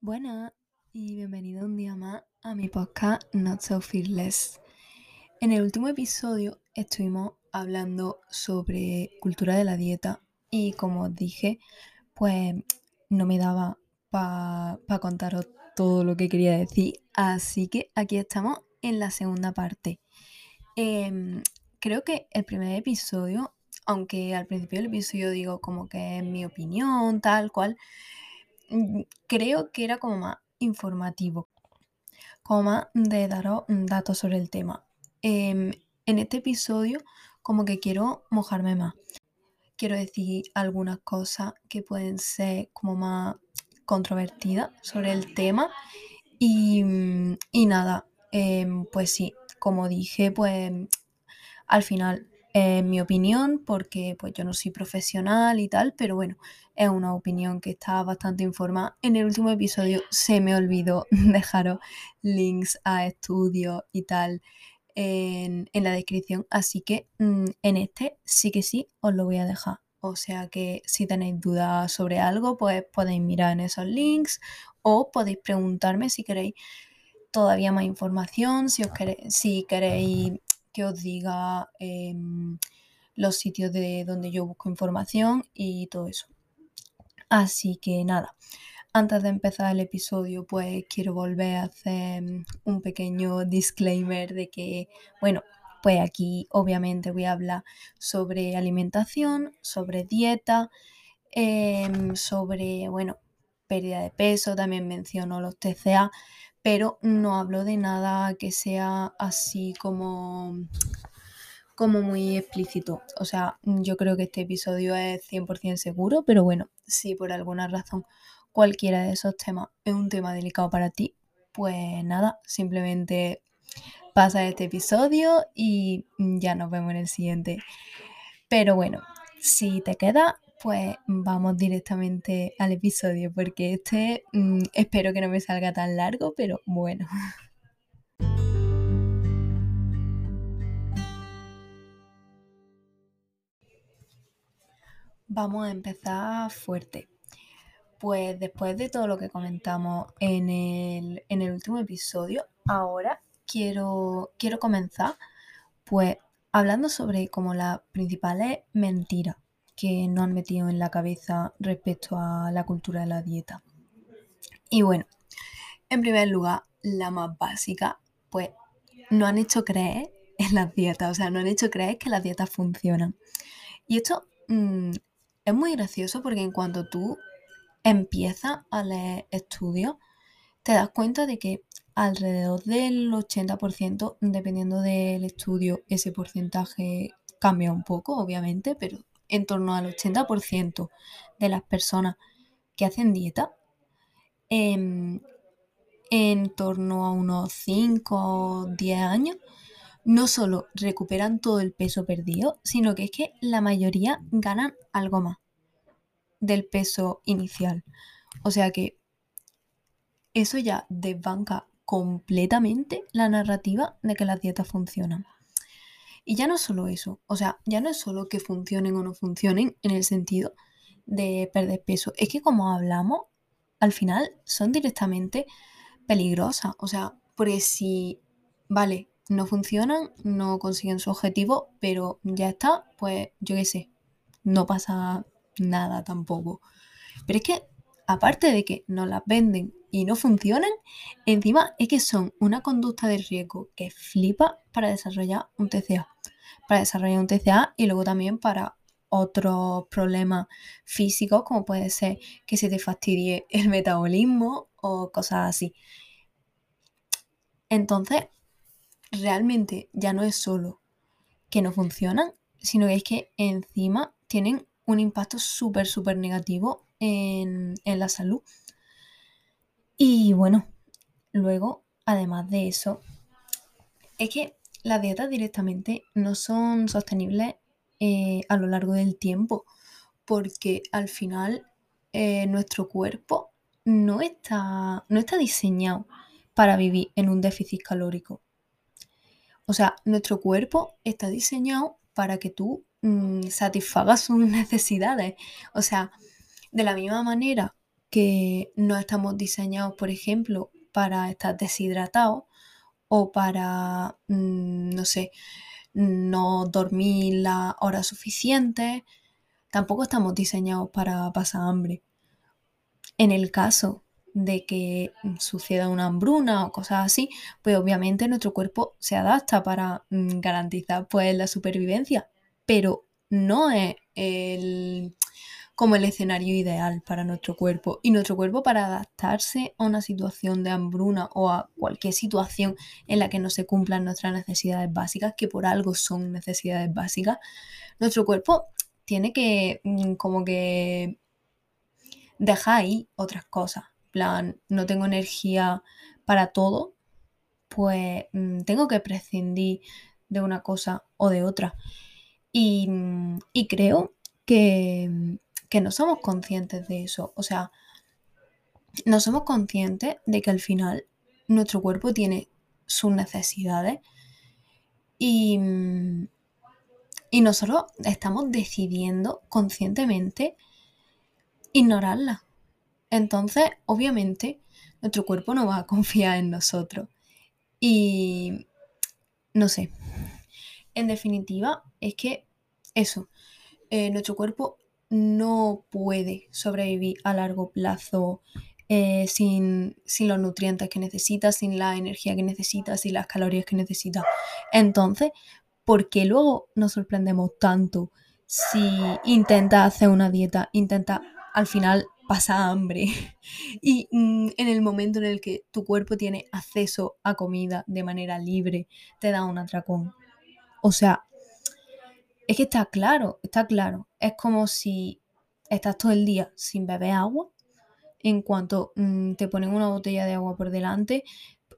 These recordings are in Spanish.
Buenas y bienvenido un día más a mi podcast Not So Fearless. En el último episodio estuvimos hablando sobre cultura de la dieta y como os dije, pues no me daba para contaros todo lo que quería decir, así que aquí estamos en la segunda parte. Em, creo que el primer episodio, aunque al principio del episodio digo como que es mi opinión, tal cual, creo que era como más informativo, como más de daros datos sobre el tema. Em, en este episodio como que quiero mojarme más. Quiero decir algunas cosas que pueden ser como más controvertidas sobre el tema. Y, y nada, em, pues sí, como dije, pues al final es mi opinión porque pues yo no soy profesional y tal, pero bueno, es una opinión que está bastante informada. En el último episodio se me olvidó dejaros links a estudios y tal en, la descripción, así que mm, en este sí que sí os lo voy a dejar. O sea que si tenéis dudas sobre algo, pues podéis mirar en esos links o podéis preguntarme si queréis todavía más información, si, os queréis, si queréis que os diga em, los sitios de donde yo busco información y todo eso. Así que nada, antes de empezar el episodio, pues quiero volver a hacer un pequeño disclaimer de que, bueno, pues aquí obviamente voy a hablar sobre alimentación, sobre dieta, em, sobre, bueno, pérdida de peso, también menciono los TCA, pero no hablo de nada que sea así como, como muy explícito. O sea, yo creo que este episodio es 100% seguro, pero bueno, si por alguna razón cualquiera de esos temas es un tema delicado para ti, pues nada, simplemente pasa este episodio y ya nos vemos en el siguiente. Pero bueno, si te queda, pues vamos directamente al episodio, porque este mm, espero que no me salga tan largo, pero bueno. Vamos a empezar fuerte. Pues después de todo lo que comentamos en el, en el último episodio, ahora quiero, quiero comenzar pues hablando sobre como las principales mentiras que no han metido en la cabeza respecto a la cultura de la dieta. Y bueno, en primer lugar, la más básica, pues no han hecho creer en las dietas, o sea, no han hecho creer que las dietas funcionan. Y esto mm, es muy gracioso porque en cuanto tú empiezas a leer estudios, te das cuenta de que alrededor del 80%, dependiendo del estudio, ese porcentaje cambia un poco, obviamente, pero en torno al 80% de las personas que hacen dieta, em, en torno a unos 5 o 10 años, no solo recuperan todo el peso perdido, sino que es que la mayoría ganan algo más del peso inicial. O sea que eso ya desbanca completamente la narrativa de que las dietas funcionan. Y ya no solo eso, o sea, ya no es solo que funcionen o no funcionen en el sentido de perder peso, es que como hablamos, al final son directamente peligrosas. O sea, porque si, vale, no funcionan, no consiguen su objetivo, pero ya está, pues yo qué sé, no pasa nada tampoco. Pero es que, aparte de que no las venden y no funcionan, encima es que son una conducta de riesgo que flipa para desarrollar un TCA para desarrollar un TCA y luego también para otros problemas físicos como puede ser que se te fastidie el metabolismo o cosas así. Entonces, realmente ya no es solo que no funcionan, sino que es que encima tienen un impacto súper, súper negativo en, en la salud. Y bueno, luego, además de eso, es que las dietas directamente no son sostenibles eh, a lo largo del tiempo, porque al final eh, nuestro cuerpo no está, no está diseñado para vivir en un déficit calórico. O sea, nuestro cuerpo está diseñado para que tú mm, satisfagas sus necesidades. O sea, de la misma manera que no estamos diseñados, por ejemplo, para estar deshidratados o para, mm, no sé, no dormir la hora suficiente. Tampoco estamos diseñados para pasar hambre. En el caso de que suceda una hambruna o cosas así, pues obviamente nuestro cuerpo se adapta para mm, garantizar pues la supervivencia, pero no es el, como el escenario ideal para nuestro cuerpo. Y nuestro cuerpo para adaptarse a una situación de hambruna o a cualquier situación en la que no se cumplan nuestras necesidades básicas, que por algo son necesidades básicas, nuestro cuerpo tiene que mm, como que dejar ahí otras cosas. plan, no tengo energía para todo, pues mm, tengo que prescindir de una cosa o de otra. Y, mm, y creo que, que no somos conscientes de eso. O sea, no somos conscientes de que al final nuestro cuerpo tiene sus necesidades y, y nosotros estamos decidiendo conscientemente ignorarlas. Entonces, obviamente, nuestro cuerpo no va a confiar en nosotros. Y no sé. En definitiva, es que eso, eh, nuestro cuerpo no puede sobrevivir a largo plazo eh, sin, los nutrientes que necesita, sin la energía que necesita, sin las calorías que necesita. Entonces, ¿por qué luego nos sorprendemos tanto si intenta hacer una dieta, intenta al final pasar hambre y mm, en el momento en el que tu cuerpo tiene acceso a comida de manera libre, te da un atracón? O sea, es que está claro, está claro. Es como si estás todo el día sin beber agua. En cuanto mm, te ponen una botella de agua por delante,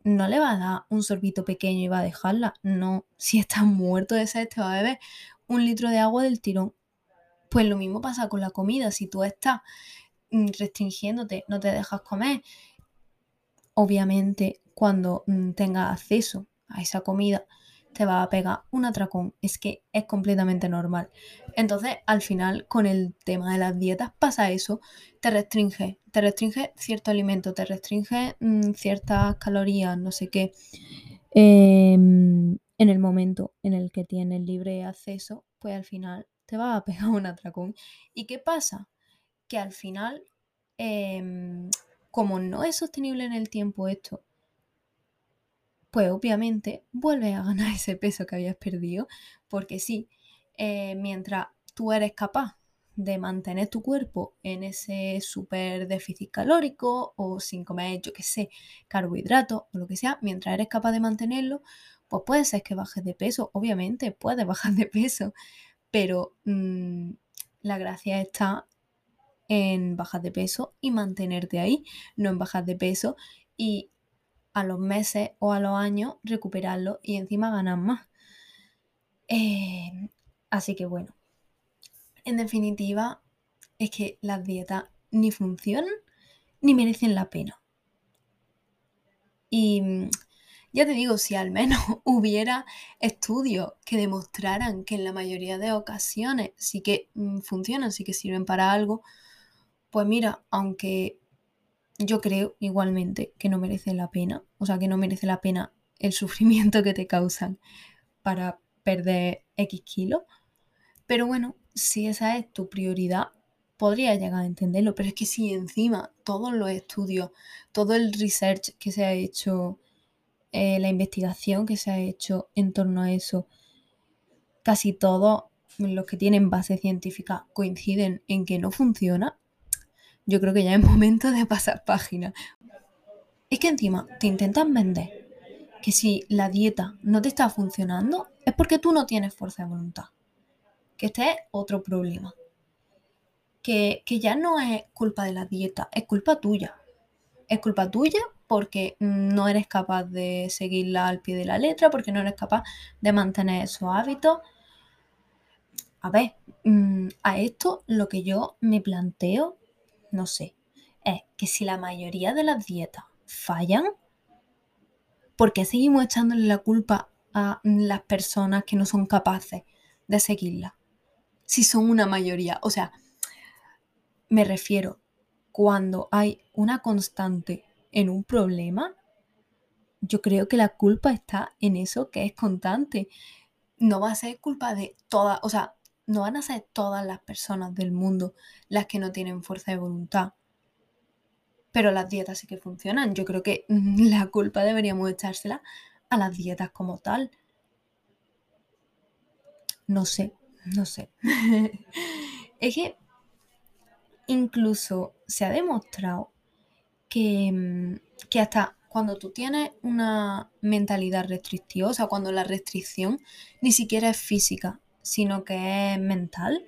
no le va a dar un sorbito pequeño y va a dejarla. No, si estás muerto de sed, te va a beber un litro de agua del tirón. Pues lo mismo pasa con la comida. Si tú estás mm, restringiéndote, no te dejas comer, obviamente cuando mm, tengas acceso a esa comida, te va a pegar un atracón. Es que es completamente normal. Entonces, al final, con el tema de las dietas pasa eso. Te restringe, te restringe cierto alimento, te restringe mm, ciertas calorías, no sé qué. Em, en el momento en el que tienes libre acceso, pues al final te va a pegar un atracón. ¿Y qué pasa? Que al final, em, como no es sostenible en el tiempo esto, pues obviamente vuelves a ganar ese peso que habías perdido, porque sí, eh, mientras tú eres capaz de mantener tu cuerpo en ese súper déficit calórico o sin comer, yo qué sé, carbohidratos o lo que sea, mientras eres capaz de mantenerlo, pues puede ser que bajes de peso, obviamente puedes bajar de peso, pero mm, la gracia está en bajar de peso y mantenerte ahí, no en bajar de peso y a los meses o a los años recuperarlo y encima ganar más. Eh, así que bueno, en definitiva es que las dietas ni funcionan ni merecen la pena. Y mm, ya te digo, si al menos hubiera estudios que demostraran que en la mayoría de ocasiones sí que mm, funcionan, sí que sirven para algo, pues mira, aunque yo creo igualmente que no merece la pena, o sea, que no merece la pena el sufrimiento que te causan para perder X kilos. Pero bueno, si esa es tu prioridad, podría llegar a entenderlo, pero es que si encima todos los estudios, todo el research que se ha hecho, eh, la investigación que se ha hecho en torno a eso, casi todos los que tienen base científica coinciden en que no funciona, yo creo que ya es momento de pasar página. Es que encima te intentan vender que si la dieta no te está funcionando es porque tú no tienes fuerza de voluntad. Que este es otro problema. Que, que ya no es culpa de la dieta, es culpa tuya. Es culpa tuya porque no eres capaz de seguirla al pie de la letra, porque no eres capaz de mantener esos hábitos. A ver, mm, a esto lo que yo me planteo no sé, es que si la mayoría de las dietas fallan, ¿por qué seguimos echándole la culpa a las personas que no son capaces de seguirla? Si son una mayoría, o sea, me refiero, cuando hay una constante en un problema, yo creo que la culpa está en eso que es constante. No va a ser culpa de todas, o sea, no van a ser todas las personas del mundo las que no tienen fuerza de voluntad. Pero las dietas sí que funcionan. Yo creo que la culpa deberíamos echársela a las dietas como tal. No sé, no sé. es que incluso se ha demostrado que, que hasta cuando tú tienes una mentalidad restrictiva, o sea, cuando la restricción ni siquiera es física, sino que es mental,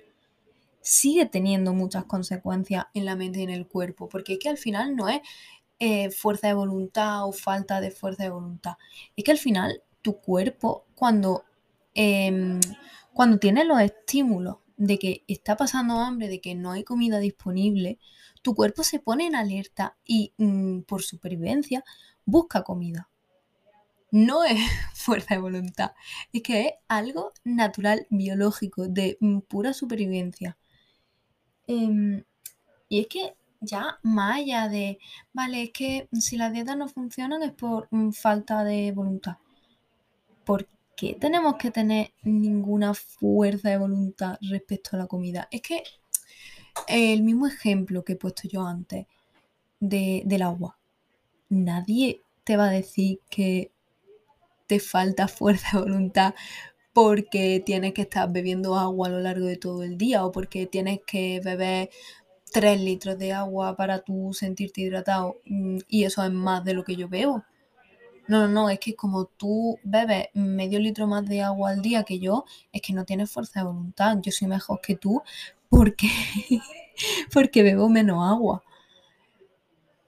sigue teniendo muchas consecuencias en la mente y en el cuerpo, porque es que al final no es eh, fuerza de voluntad o falta de fuerza de voluntad, es que al final tu cuerpo cuando, em, cuando tiene los estímulos de que está pasando hambre, de que no hay comida disponible, tu cuerpo se pone en alerta y mm, por supervivencia busca comida. No es fuerza de voluntad, es que es algo natural, biológico, de mm, pura supervivencia. Em, y es que ya más allá de, vale, es que si las dietas no funcionan es por mm, falta de voluntad. ¿Por qué tenemos que tener ninguna fuerza de voluntad respecto a la comida? Es que el mismo ejemplo que he puesto yo antes del agua. Nadie te va a decir que te falta fuerza de voluntad porque tienes que estar bebiendo agua a lo largo de todo el día o porque tienes que beber 3 litros de agua para tú sentirte hidratado mm, y eso es más de lo que yo bebo. No, no, no, es que como tú bebes medio litro más de agua al día que yo, es que no tienes fuerza de voluntad. Yo soy mejor que tú porque, porque bebo menos agua.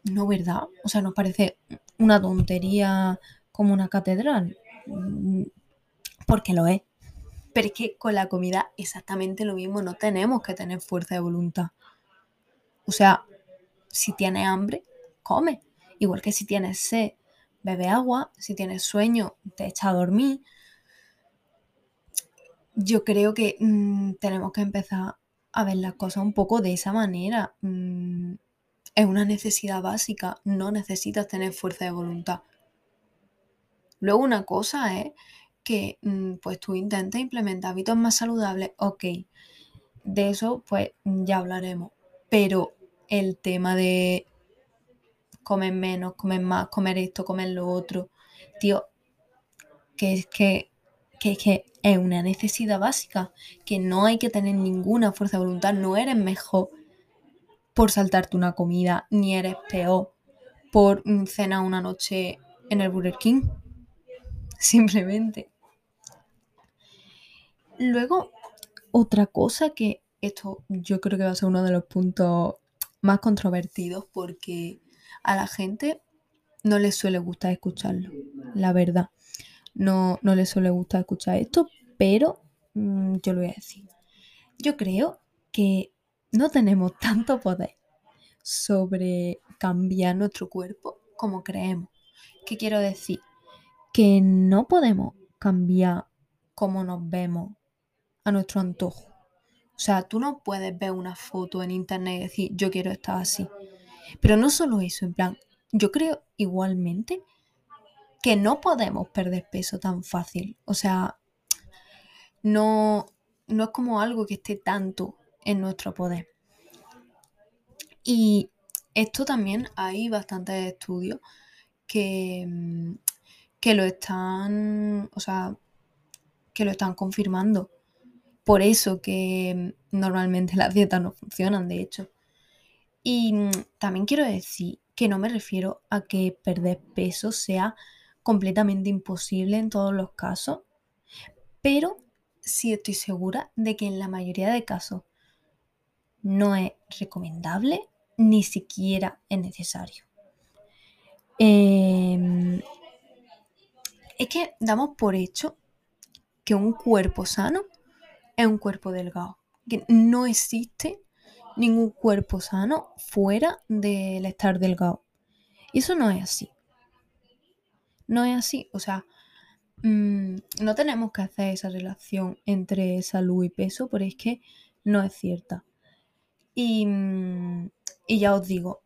No, ¿verdad? O sea, nos parece una tontería como una catedral. Mm, porque lo es. Pero es que con la comida exactamente lo mismo, no tenemos que tener fuerza de voluntad. O sea, si tienes hambre, come. Igual que si tienes sed, bebe agua. Si tienes sueño, te echa a dormir. Yo creo que mm, tenemos que empezar a ver las cosas un poco de esa manera. Mm, es una necesidad básica, no necesitas tener fuerza de voluntad. Luego una cosa es que mm, pues tú intentes implementar hábitos más saludables, ok, de eso pues ya hablaremos, pero el tema de comer menos, comer más, comer esto, comer lo otro, tío, que es que, que que es una necesidad básica, que no hay que tener ninguna fuerza de voluntad, no eres mejor por saltarte una comida, ni eres peor por mm, cenar una noche en el Burger King. Simplemente. Luego, otra cosa que esto yo creo que va a ser uno de los puntos más controvertidos porque a la gente no le suele gustar escucharlo, la verdad. No, no le suele gustar escuchar esto, pero mm, yo lo voy a decir. Yo creo que no tenemos tanto poder sobre cambiar nuestro cuerpo como creemos. ¿Qué quiero decir? Que no podemos cambiar cómo nos vemos a nuestro antojo. O sea, tú no puedes ver una foto en internet y decir, yo quiero estar así. Pero no solo eso, en plan, yo creo igualmente que no podemos perder peso tan fácil. O sea, no, no es como algo que esté tanto en nuestro poder. Y esto también hay bastantes estudios que, mm, que lo están, o sea, que lo están confirmando. Por eso que normalmente las dietas no funcionan, de hecho. Y mm, también quiero decir que no me refiero a que perder peso sea completamente imposible en todos los casos, pero sí estoy segura de que en la mayoría de casos no es recomendable ni siquiera es necesario. Em, es que damos por hecho que un cuerpo sano es un cuerpo delgado. Que no existe ningún cuerpo sano fuera del estar delgado. Y eso no es así. No es así. O sea, mm, no tenemos que hacer esa relación entre salud y peso, porque es que no es cierta. Y, mm, y ya os digo,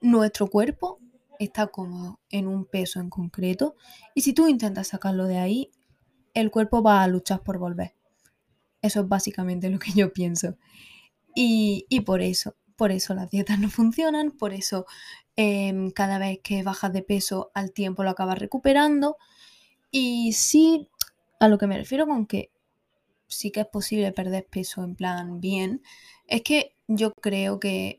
nuestro cuerpo está cómodo en un peso en concreto y si tú intentas sacarlo de ahí, el cuerpo va a luchar por volver. Eso es básicamente lo que yo pienso. Y, y por eso, por eso las dietas no funcionan, por eso em, cada vez que bajas de peso al tiempo lo acabas recuperando. Y sí, a lo que me refiero con que sí que es posible perder peso en plan bien, es que yo creo que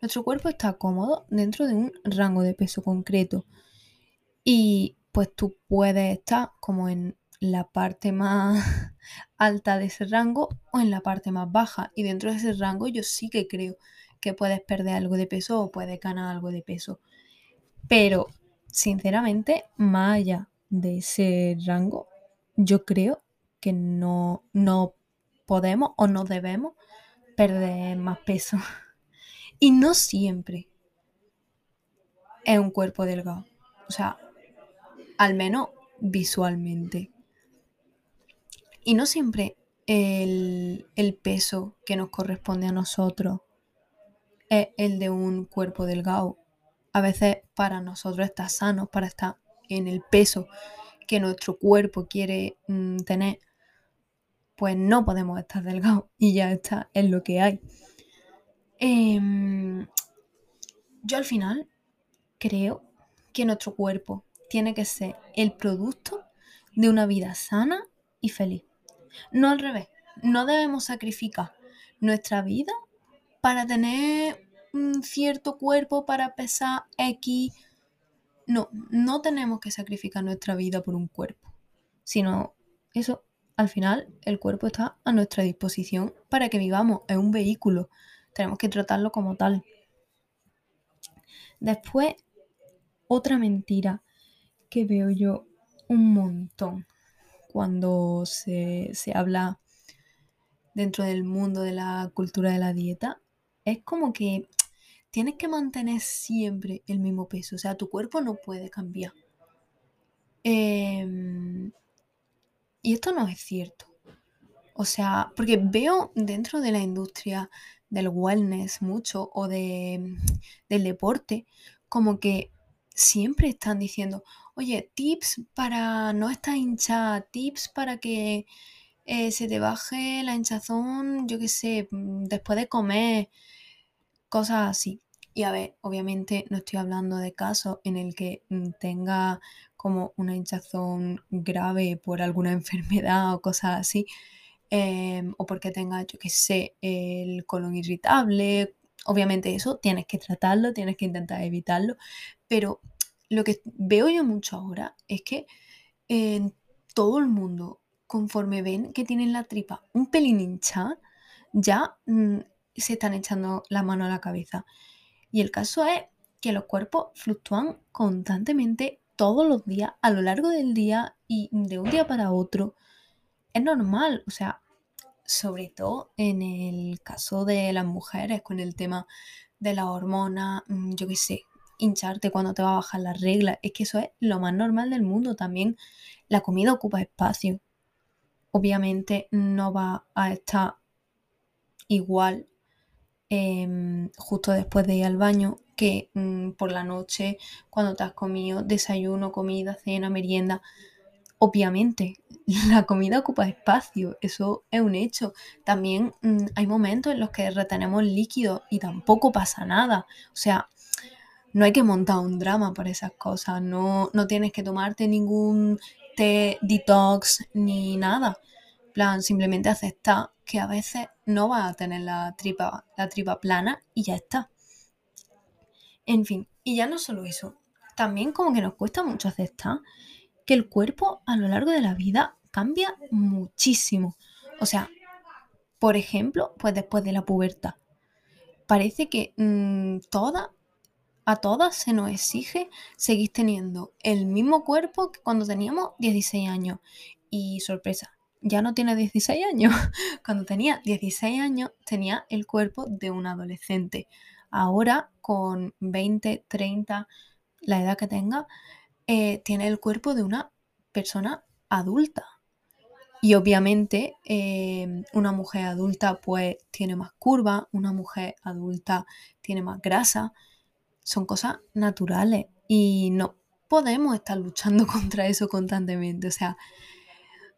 nuestro cuerpo está cómodo dentro de un rango de peso concreto. Y pues tú puedes estar como en la parte más alta de ese rango o en la parte más baja. Y dentro de ese rango yo sí que creo que puedes perder algo de peso o puedes ganar algo de peso. Pero, sinceramente, más allá de ese rango, yo creo que no, no podemos o no debemos perder más peso. Y no siempre es un cuerpo delgado. O sea, al menos visualmente. Y no siempre el, el, peso que nos corresponde a nosotros es el de un cuerpo delgado. A veces para nosotros está sano, para estar en el peso que nuestro cuerpo quiere mmm, tener, pues no podemos estar delgados y ya está, es lo que hay. Eh, yo al final creo que nuestro cuerpo tiene que ser el producto de una vida sana y feliz. No al revés. No debemos sacrificar nuestra vida para tener un cierto cuerpo, para pesar X. No, no tenemos que sacrificar nuestra vida por un cuerpo, sino eso, al final, el cuerpo está a nuestra disposición para que vivamos, es un vehículo, tenemos que tratarlo como tal. Después, otra mentira que veo yo un montón cuando se, se, habla dentro del mundo de la cultura de la dieta es como que tienes que mantener siempre el mismo peso, o sea, tu cuerpo no puede cambiar. Eh, y esto no es cierto. O sea, porque veo dentro de la industria del wellness mucho o de, del deporte, como que siempre están diciendo, oye, tips para no estar hinchada, tips para que eh, se te baje la hinchazón, yo qué sé, mm, después de comer, cosas así. Y a ver, obviamente no estoy hablando de casos en el que mm, tenga como una hinchazón grave por alguna enfermedad o cosas así, eh, o porque tenga, yo qué sé, el colon irritable. Obviamente eso tienes que tratarlo, tienes que intentar evitarlo, pero lo que veo yo mucho ahora es que eh, todo el mundo, conforme ven que tienen la tripa un pelín hinchada, ya mm, se están echando la mano a la cabeza. Y el caso es que los cuerpos fluctúan constantemente todos los días, a lo largo del día y de un día para otro. Es normal, o sea, sobre todo en el caso de las mujeres, con el tema de la hormona, mm, yo qué sé, hincharte cuando te va a bajar la regla, es que eso es lo más normal del mundo. También la comida ocupa espacio. Obviamente no va a estar igual eh, justo después de ir al baño que mmm, por la noche cuando te has comido desayuno, comida, cena, merienda. Obviamente, la comida ocupa espacio, eso es un hecho. También mmm, hay momentos en los que retenemos líquido y tampoco pasa nada. O sea, no hay que montar un drama por esas cosas, no, no tienes que tomarte ningún té detox ni nada. plan, simplemente aceptar que a veces no vas a tener la tripa, la tripa plana y ya está. En fin, y ya no solo eso, también como que nos cuesta mucho aceptar que el cuerpo a lo largo de la vida cambia muchísimo. O sea, por ejemplo, pues después de la pubertad. Parece que mmm, toda a todas se nos exige seguir teniendo el mismo cuerpo que cuando teníamos 16 años. Y sorpresa, ya no tiene 16 años. Cuando tenía 16 años tenía el cuerpo de un adolescente. Ahora, con 20, 30, la edad que tenga, eh, tiene el cuerpo de una persona adulta. y obviamente em, una mujer adulta pues tiene más curva, una mujer adulta tiene más grasa. Son cosas naturales y no podemos estar luchando contra eso constantemente. O sea,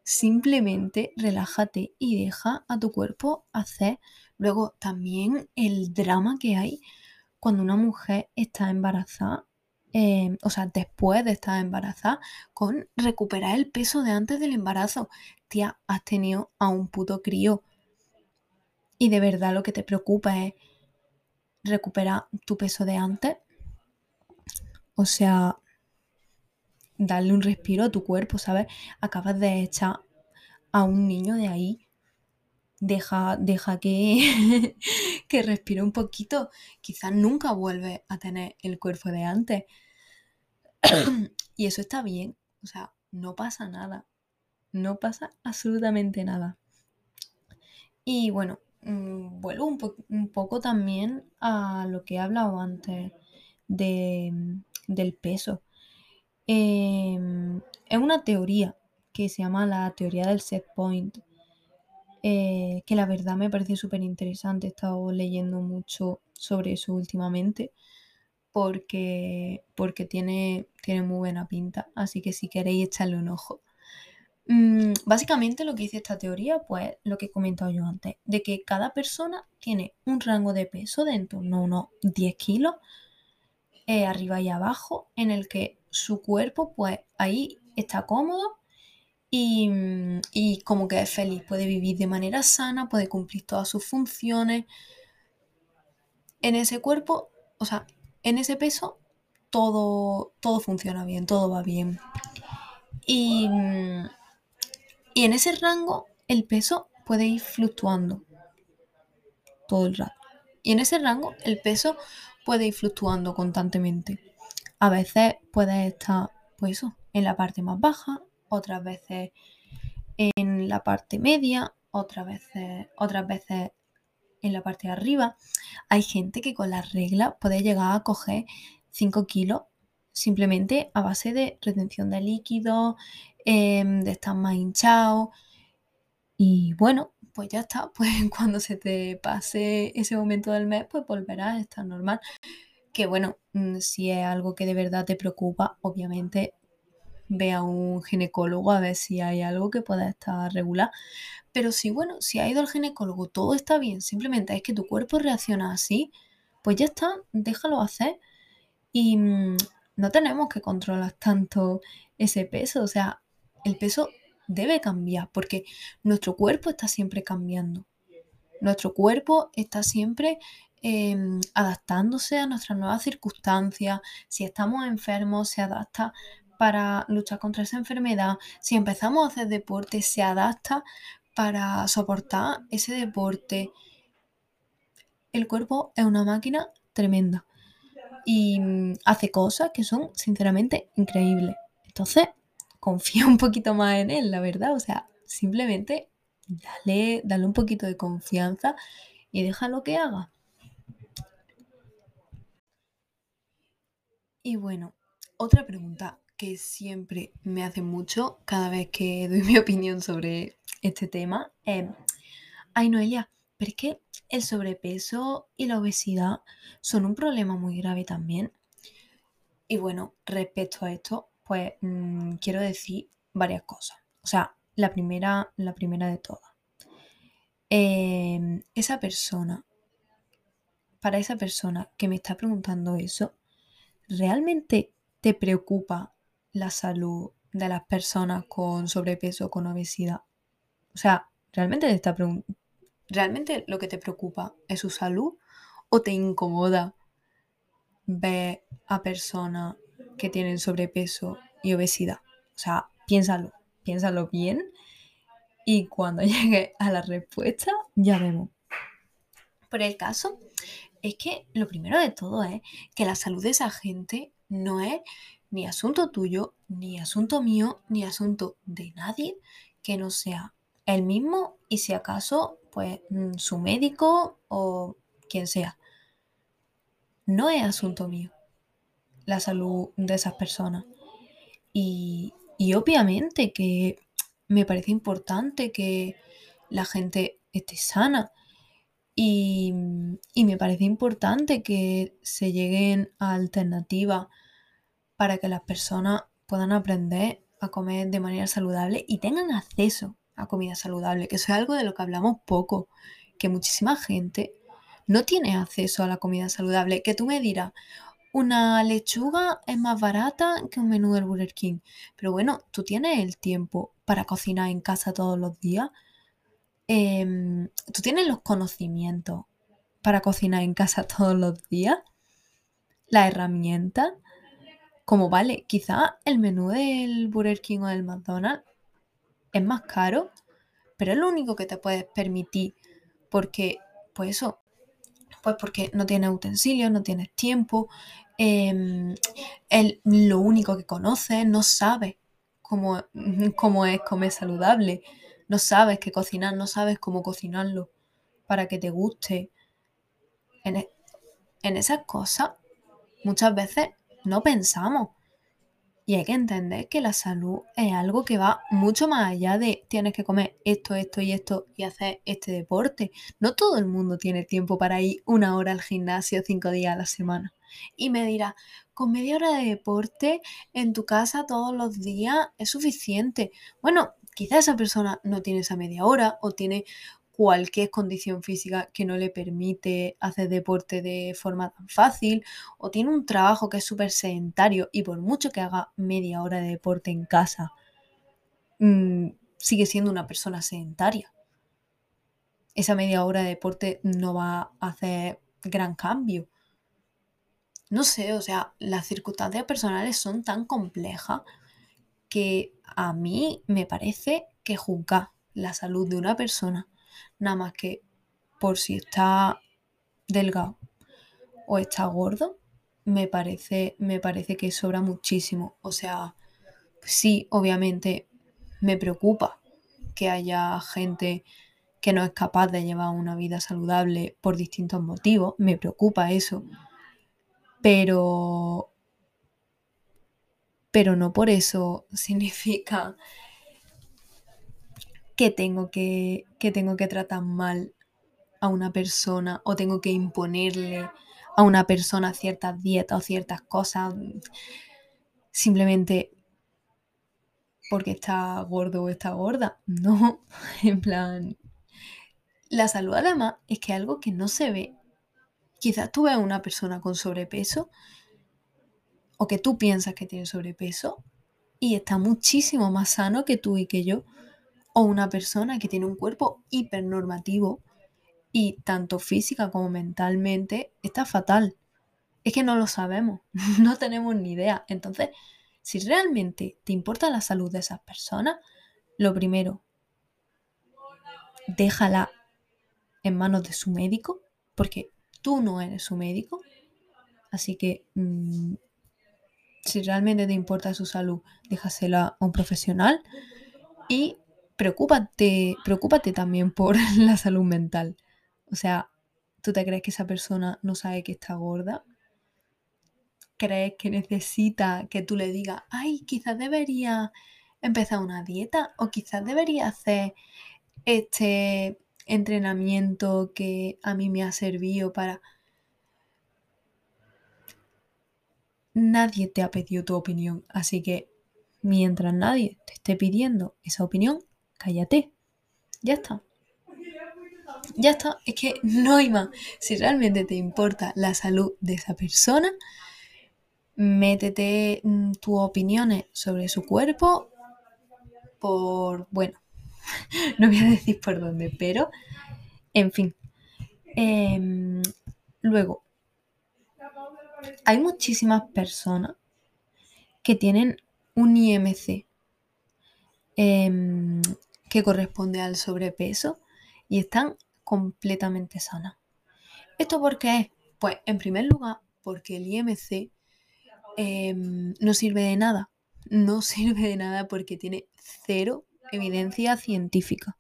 simplemente relájate y deja a tu cuerpo hacer. Luego también el drama que hay cuando una mujer está embarazada Em, o sea, después de estar embarazada, con recuperar el peso de antes del embarazo. Tía, has tenido a un puto crío. Y de verdad lo que te preocupa es recuperar tu peso de antes. O sea, darle un respiro a tu cuerpo, ¿sabes? Acabas de echar a un niño de ahí. Deja, deja que, que respire un poquito. Quizás nunca vuelve a tener el cuerpo de antes. y eso está bien. O sea, no pasa nada. No pasa absolutamente nada. Y bueno, mm, vuelvo un, poco también a lo que he hablado antes del peso. Em, es una teoría que se llama la teoría del set point, eh, que la verdad me parece súper interesante. He estado leyendo mucho sobre eso últimamente porque, porque tiene, tiene muy buena pinta, así que si queréis echarle un ojo. Mm, básicamente lo que dice esta teoría, pues lo que he comentado yo antes, de que cada persona tiene un rango de peso de en torno a unos 10 kilos, eh, arriba y abajo, en el que su cuerpo, pues ahí está cómodo y, y, como que es feliz, puede vivir de manera sana, puede cumplir todas sus funciones. En ese cuerpo, o sea, en ese peso todo, todo funciona bien, todo va bien. Y, y en ese rango el peso puede ir fluctuando todo el rato. Y en ese rango el peso puede ir fluctuando constantemente. A veces puede estar, pues eso, en la parte más baja, otras veces en la parte media, otras veces, otras veces en la parte de arriba. Hay gente que con las reglas puede llegar a coger 5 kilos simplemente a base de retención de líquidos, em, de estar más hinchado. Y bueno, pues ya está. Pues cuando se te pase ese momento del mes, pues volverás a estar normal. Que bueno, mm, si es algo que de verdad te preocupa, obviamente ve a un ginecólogo a ver si hay algo que pueda estar regular. Pero si, bueno, si ha ido al ginecólogo, todo está bien, simplemente es que tu cuerpo reacciona así, pues ya está, déjalo hacer. Y mm, no tenemos que controlar tanto ese peso, o sea, el peso debe cambiar porque nuestro cuerpo está siempre cambiando. Nuestro cuerpo está siempre em, adaptándose a nuestras nuevas circunstancias. Si estamos enfermos, se adapta para luchar contra esa enfermedad. Si empezamos a hacer deporte, se adapta para soportar ese deporte. El cuerpo es una máquina tremenda y mm, hace cosas que son sinceramente increíbles. Entonces, confía un poquito más en él, la verdad. O sea, simplemente dale, dale un poquito de confianza y déjalo que haga. Y bueno, otra pregunta que siempre me hace mucho cada vez que doy mi opinión sobre este tema es, ay Noelia, pero es que el sobrepeso y la obesidad son un problema muy grave también. Y bueno, respecto a esto, pues mm, quiero decir varias cosas. O sea, la primera, la primera de todas. Em, esa persona, para esa persona que me está preguntando eso, ¿realmente te preocupa la salud de las personas con sobrepeso o con obesidad? O sea, ¿realmente te está ¿Realmente lo que te preocupa es su salud o te incomoda ver a personas que tienen sobrepeso y obesidad? O sea, piénsalo, piénsalo bien y cuando llegue a la respuesta ya vemos. Por el caso es que lo primero de todo es que la salud de esa gente no es ni asunto tuyo, ni asunto mío, ni asunto de nadie que no sea el mismo y si acaso, pues mm, su médico o quien sea. No es asunto mío la salud de esas personas. Y, y obviamente que me parece importante que la gente esté sana y, y me parece importante que se lleguen a alternativas para que las personas puedan aprender a comer de manera saludable y tengan acceso a comida saludable, que eso es algo de lo que hablamos poco, que muchísima gente no tiene acceso a la comida saludable, que tú me dirás, una lechuga es más barata que un menú del Burger King, pero bueno, tú tienes el tiempo para cocinar en casa todos los días, Em, tú tienes los conocimientos para cocinar en casa todos los días, la herramienta, como vale, quizá el menú del Burger King o del McDonald's es más caro, pero es lo único que te puedes permitir porque, pues eso, pues porque no tienes utensilios, no tienes tiempo, em, lo único que conoces, no sabes cómo, cómo es comer saludable, no sabes qué cocinar, no sabes cómo cocinarlo para que te guste. En, e, en esas cosas muchas veces no pensamos. Y hay que entender que la salud es algo que va mucho más allá de tienes que comer esto, esto y esto y hacer este deporte. No todo el mundo tiene tiempo para ir una hora al gimnasio cinco días a la semana. Y me dirá, con media hora de deporte en tu casa todos los días es suficiente. Bueno, quizá esa persona no tiene esa media hora o tiene cualquier condición física que no le permite hacer deporte de forma tan fácil o tiene un trabajo que es súper sedentario y por mucho que haga media hora de deporte en casa, mm, sigue siendo una persona sedentaria. Esa media hora de deporte no va a hacer gran cambio. No sé, o sea, las circunstancias personales son tan complejas que a mí me parece que juzgar la salud de una persona nada más que por si está delgado o está gordo, me parece, me parece que sobra muchísimo. O sea, sí, obviamente me preocupa que haya gente que no es capaz de llevar una vida saludable por distintos motivos, me preocupa eso. Pero pero no por eso significa que tengo que, que tengo que tratar mal a una persona o tengo que imponerle a una persona ciertas dietas o ciertas cosas simplemente porque está gordo o está gorda. No, en plan, la salud además es que algo que no se ve. Quizás tú veas a una persona con sobrepeso o que tú piensas que tiene sobrepeso y está muchísimo más sano que tú y que yo, o una persona que tiene un cuerpo hipernormativo y tanto física como mentalmente está fatal. Es que no lo sabemos, no tenemos ni idea. Entonces, si realmente te importa la salud de esas personas, lo primero, déjala en manos de su médico, porque tú no eres su médico. Así que mm, si realmente te importa su salud, déjasela a un profesional y preocúpate, preocúpate también por la salud mental. O sea, ¿tú te crees que esa persona no sabe que está gorda? ¿Crees que necesita que tú le digas, ay, quizás debería empezar una dieta o quizás debería hacer este entrenamiento que a mí me ha servido para nadie te ha pedido tu opinión, así que mientras nadie te esté pidiendo esa opinión, cállate. Ya está. Ya está, es que no hay más. Si realmente te importa la salud de esa persona, métete mm, tus opiniones sobre su cuerpo por, bueno, no voy a decir por dónde, pero, en fin. Em, luego, hay muchísimas personas que tienen un IMC em, que corresponde al sobrepeso y están completamente sanas. ¿Esto por qué es? Pues en primer lugar porque el IMC em, no sirve de nada. No sirve de nada porque tiene cero evidencia científica.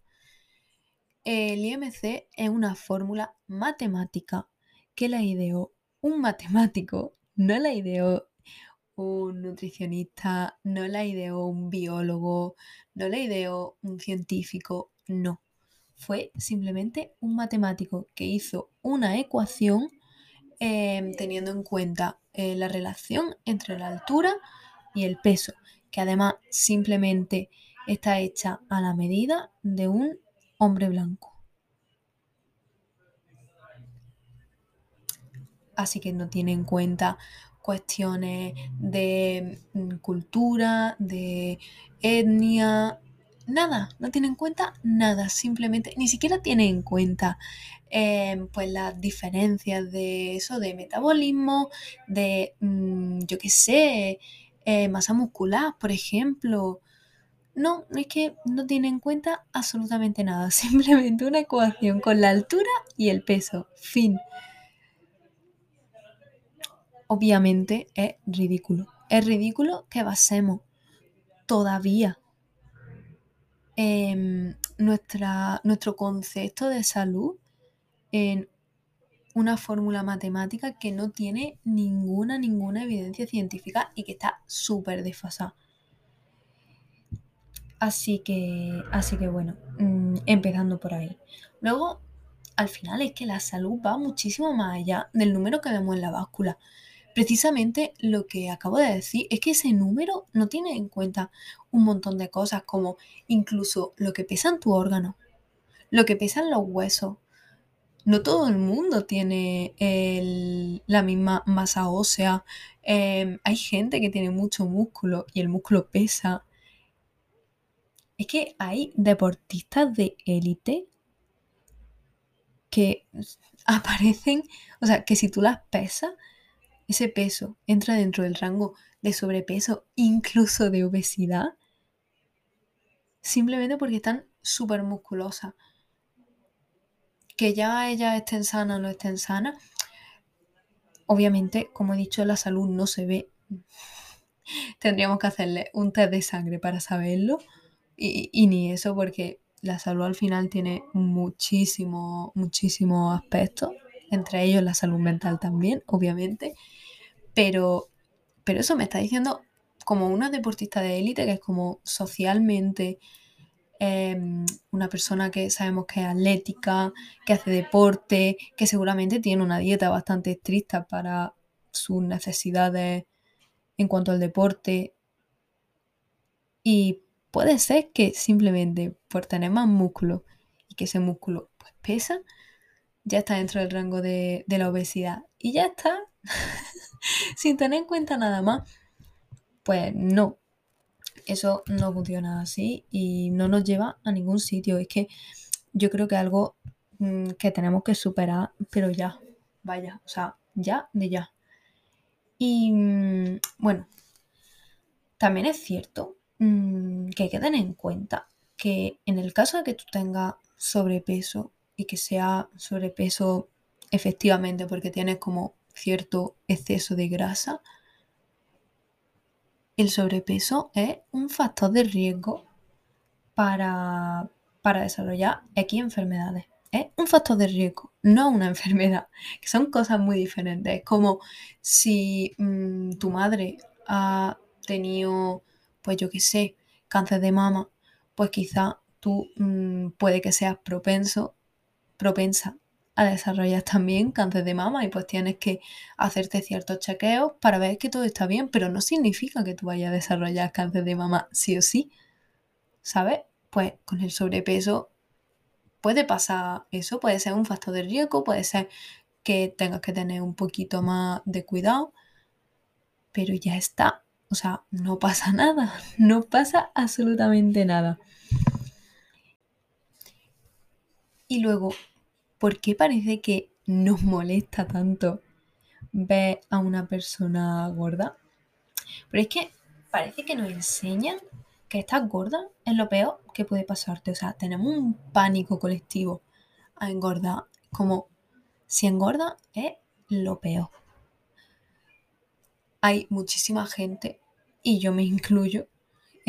El IMC es una fórmula matemática que la ideó un matemático no la ideó un nutricionista, no la ideó un biólogo, no la ideó un científico, no. Fue simplemente un matemático que hizo una ecuación em, teniendo en cuenta eh, la relación entre la altura y el peso, que además simplemente está hecha a la medida de un hombre blanco. Así que no tiene en cuenta cuestiones de mm, cultura, de etnia, nada, no tiene en cuenta nada, simplemente, ni siquiera tiene en cuenta em, pues las diferencias de eso, de metabolismo, de, mm, yo qué sé, eh, masa muscular, por ejemplo, no, es que no tiene en cuenta absolutamente nada, simplemente una ecuación con la altura y el peso, fin. Obviamente es ridículo. Es ridículo que basemos todavía em, nuestra, nuestro concepto de salud en una fórmula matemática que no tiene ninguna, ninguna evidencia científica y que está súper desfasada. Así que, así que bueno, mm, empezando por ahí. Luego, al final es que la salud va muchísimo más allá del número que vemos en la báscula. Precisamente lo que acabo de decir es que ese número no tiene en cuenta un montón de cosas como incluso lo que pesan tu órgano, lo que pesan los huesos. No todo el mundo tiene la misma masa ósea. Em, hay gente que tiene mucho músculo y el músculo pesa es que hay deportistas de élite que aparecen, o sea, que si tú las pesas, ese peso entra dentro del rango de sobrepeso, incluso de obesidad, simplemente porque están súper musculosas. Que ya ellas estén sanas o no estén sanas, obviamente, como he dicho, la salud no se ve. Tendríamos que hacerle un test de sangre para saberlo y, ni eso porque la salud al final tiene muchísimos, muchísimos aspectos, entre ellos la salud mental también, obviamente, pero, pero eso me está diciendo como una deportista de élite, que es como socialmente em, una persona que sabemos que es atlética, que hace deporte, que seguramente tiene una dieta bastante estricta para sus necesidades en cuanto al deporte. Y Puede ser que simplemente por tener más músculo y que ese músculo pues, pesa, ya está dentro del rango de, la obesidad. Y ya está, sin tener en cuenta nada más. Pues no, eso no funciona así y no nos lleva a ningún sitio. Es que yo creo que algo mm, que tenemos que superar, pero ya, vaya, o sea, ya de ya. Y mm, bueno, también es cierto Mm, que hay que tener en cuenta que en el caso de que tú tengas sobrepeso y que sea sobrepeso efectivamente porque tienes como cierto exceso de grasa, el sobrepeso es un factor de riesgo para, para desarrollar X enfermedades. Es un factor de riesgo, no una enfermedad, que son cosas muy diferentes. Es como si mm, tu madre ha tenido pues yo qué sé, cáncer de mama, pues quizá tú mm, puede que seas propenso, propensa a desarrollar también cáncer de mama y pues tienes que hacerte ciertos chequeos para ver que todo está bien, pero no significa que tú vayas a desarrollar cáncer de mama sí o sí, ¿sabes? Pues con el sobrepeso puede pasar eso, puede ser un factor de riesgo, puede ser que tengas que tener un poquito más de cuidado, pero ya está. O sea, no pasa nada, no pasa absolutamente nada. Y luego, ¿por qué parece que nos molesta tanto ver a una persona gorda? Pero es que parece que nos enseñan que estás gorda es lo peor que puede pasarte. O sea, tenemos un pánico colectivo a engordar. Como si engorda es lo peor hay muchísima gente, y yo me incluyo,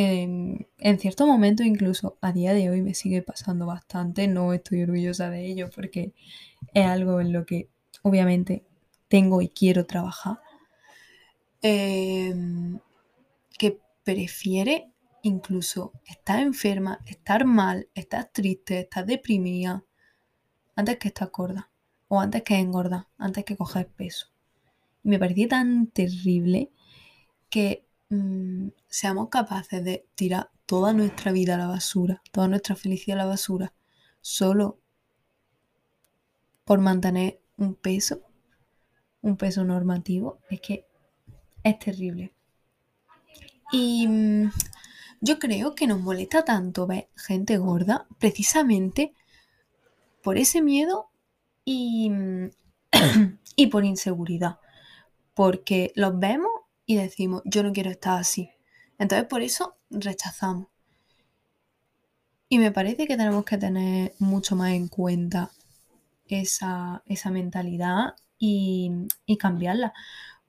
en, cierto momento incluso a día de hoy me sigue pasando bastante, no estoy orgullosa de ello porque es algo en lo que obviamente tengo y quiero trabajar. Em, prefiere incluso estar enferma, estar mal, estar triste, estar deprimida, antes que estar gorda, o antes que engordar, antes que coger peso. Me parecía tan terrible que mm, seamos capaces de tirar toda nuestra vida a la basura, toda nuestra felicidad a la basura, solo por mantener un peso, un peso normativo, es que es terrible. Y mm, yo creo que nos molesta tanto ver gente gorda precisamente por ese miedo y, y por inseguridad. Porque los vemos y decimos, yo no quiero estar así. Entonces por eso rechazamos. Y me parece que tenemos que tener mucho más en cuenta esa, mentalidad y, cambiarla.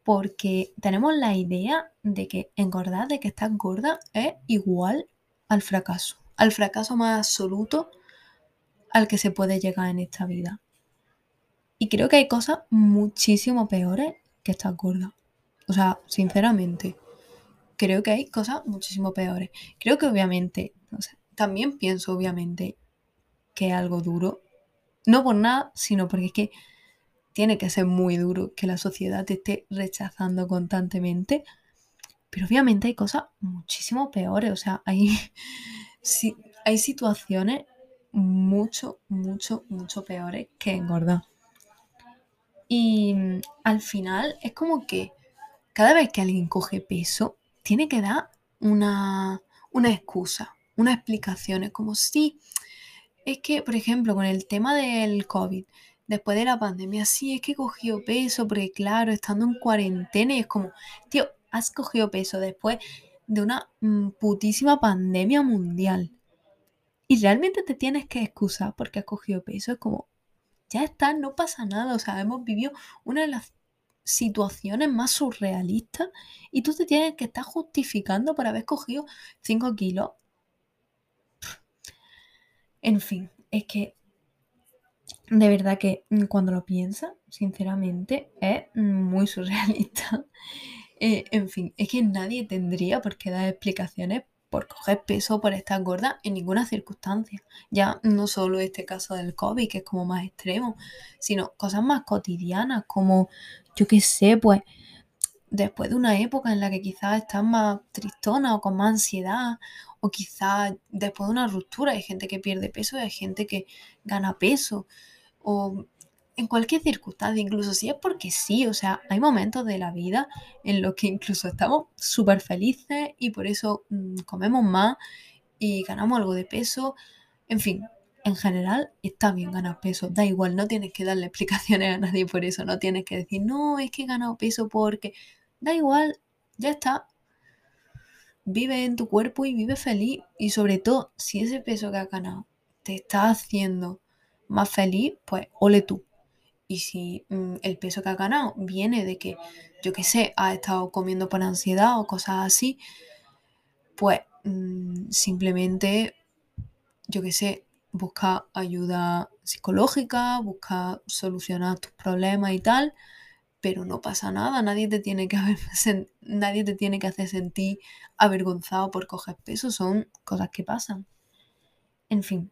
Porque tenemos la idea de que engordar, de que estar gorda, es igual al fracaso. Al fracaso más absoluto al que se puede llegar en esta vida. Y creo que hay cosas muchísimo peores que estar gorda. O sea, sinceramente, creo que hay cosas muchísimo peores. Creo que obviamente, también pienso obviamente que es algo duro. No por nada, sino porque es que tiene que ser muy duro que la sociedad te esté rechazando constantemente. Pero obviamente hay cosas muchísimo peores. O sea, hay, hay situaciones mucho, mucho, mucho peores que engordar. Y al final es como que cada vez que alguien coge peso, tiene que dar una, una excusa, una explicación. Es como si, es que, por ejemplo, con el tema del COVID, después de la pandemia, sí, es que cogió peso, porque claro, estando en cuarentena, y es como, tío, has cogido peso después de una mm, putísima pandemia mundial. Y realmente te tienes que excusar porque has cogido peso. Es como, ya está, no pasa nada. O sea, hemos vivido una de las situaciones más surrealistas y tú te tienes que estar justificando por haber cogido 5 kilos. En fin, es que de verdad que cuando lo piensas, sinceramente, es muy surrealista. Eh, en fin, es que nadie tendría por qué dar explicaciones por coger peso, por estar gorda, en ninguna circunstancia. Ya no solo este caso del COVID, que es como más extremo, sino cosas más cotidianas, como, yo qué sé, pues después de una época en la que quizás estás más tristona o con más ansiedad, o quizás después de una ruptura hay gente que pierde peso y hay gente que gana peso, o en cualquier circunstancia, incluso si es porque sí, o sea, hay momentos de la vida en los que incluso estamos súper felices y por eso mm, comemos más y ganamos algo de peso. En fin, en general está bien ganar peso, da igual, no tienes que darle explicaciones a nadie por eso, no tienes que decir, no, es que he ganado peso porque, da igual, ya está. Vive en tu cuerpo y vive feliz. Y sobre todo, si ese peso que has ganado te está haciendo más feliz, pues ole tú y si mm, el peso que ha ganado viene de que, yo qué sé, ha estado comiendo por ansiedad o cosas así, pues mm, simplemente, yo qué sé, busca ayuda psicológica, busca solucionar tus problemas y tal, pero no pasa nada, nadie te tiene que, nadie te tiene que hacer sentir avergonzado por coger peso, son cosas que pasan. En fin.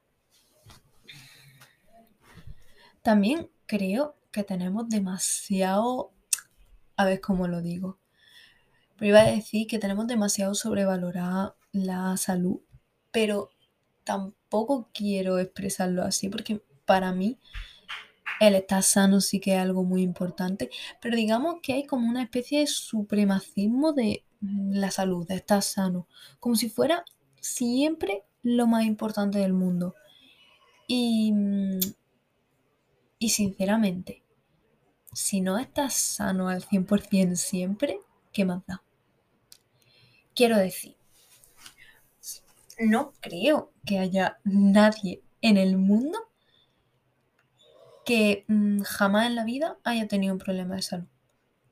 También creo que tenemos demasiado, a ver cómo lo digo, pero iba a decir que tenemos demasiado sobrevalorada la salud, pero tampoco quiero expresarlo así porque para mí el estar sano sí que es algo muy importante, pero digamos que hay como una especie de supremacismo de la salud, de estar sano, como si fuera siempre lo más importante del mundo. Y mm, y sinceramente, si no estás sano al 100% siempre, ¿qué más da? Quiero decir, no creo que haya nadie en el mundo que mm, jamás en la vida haya tenido un problema de salud.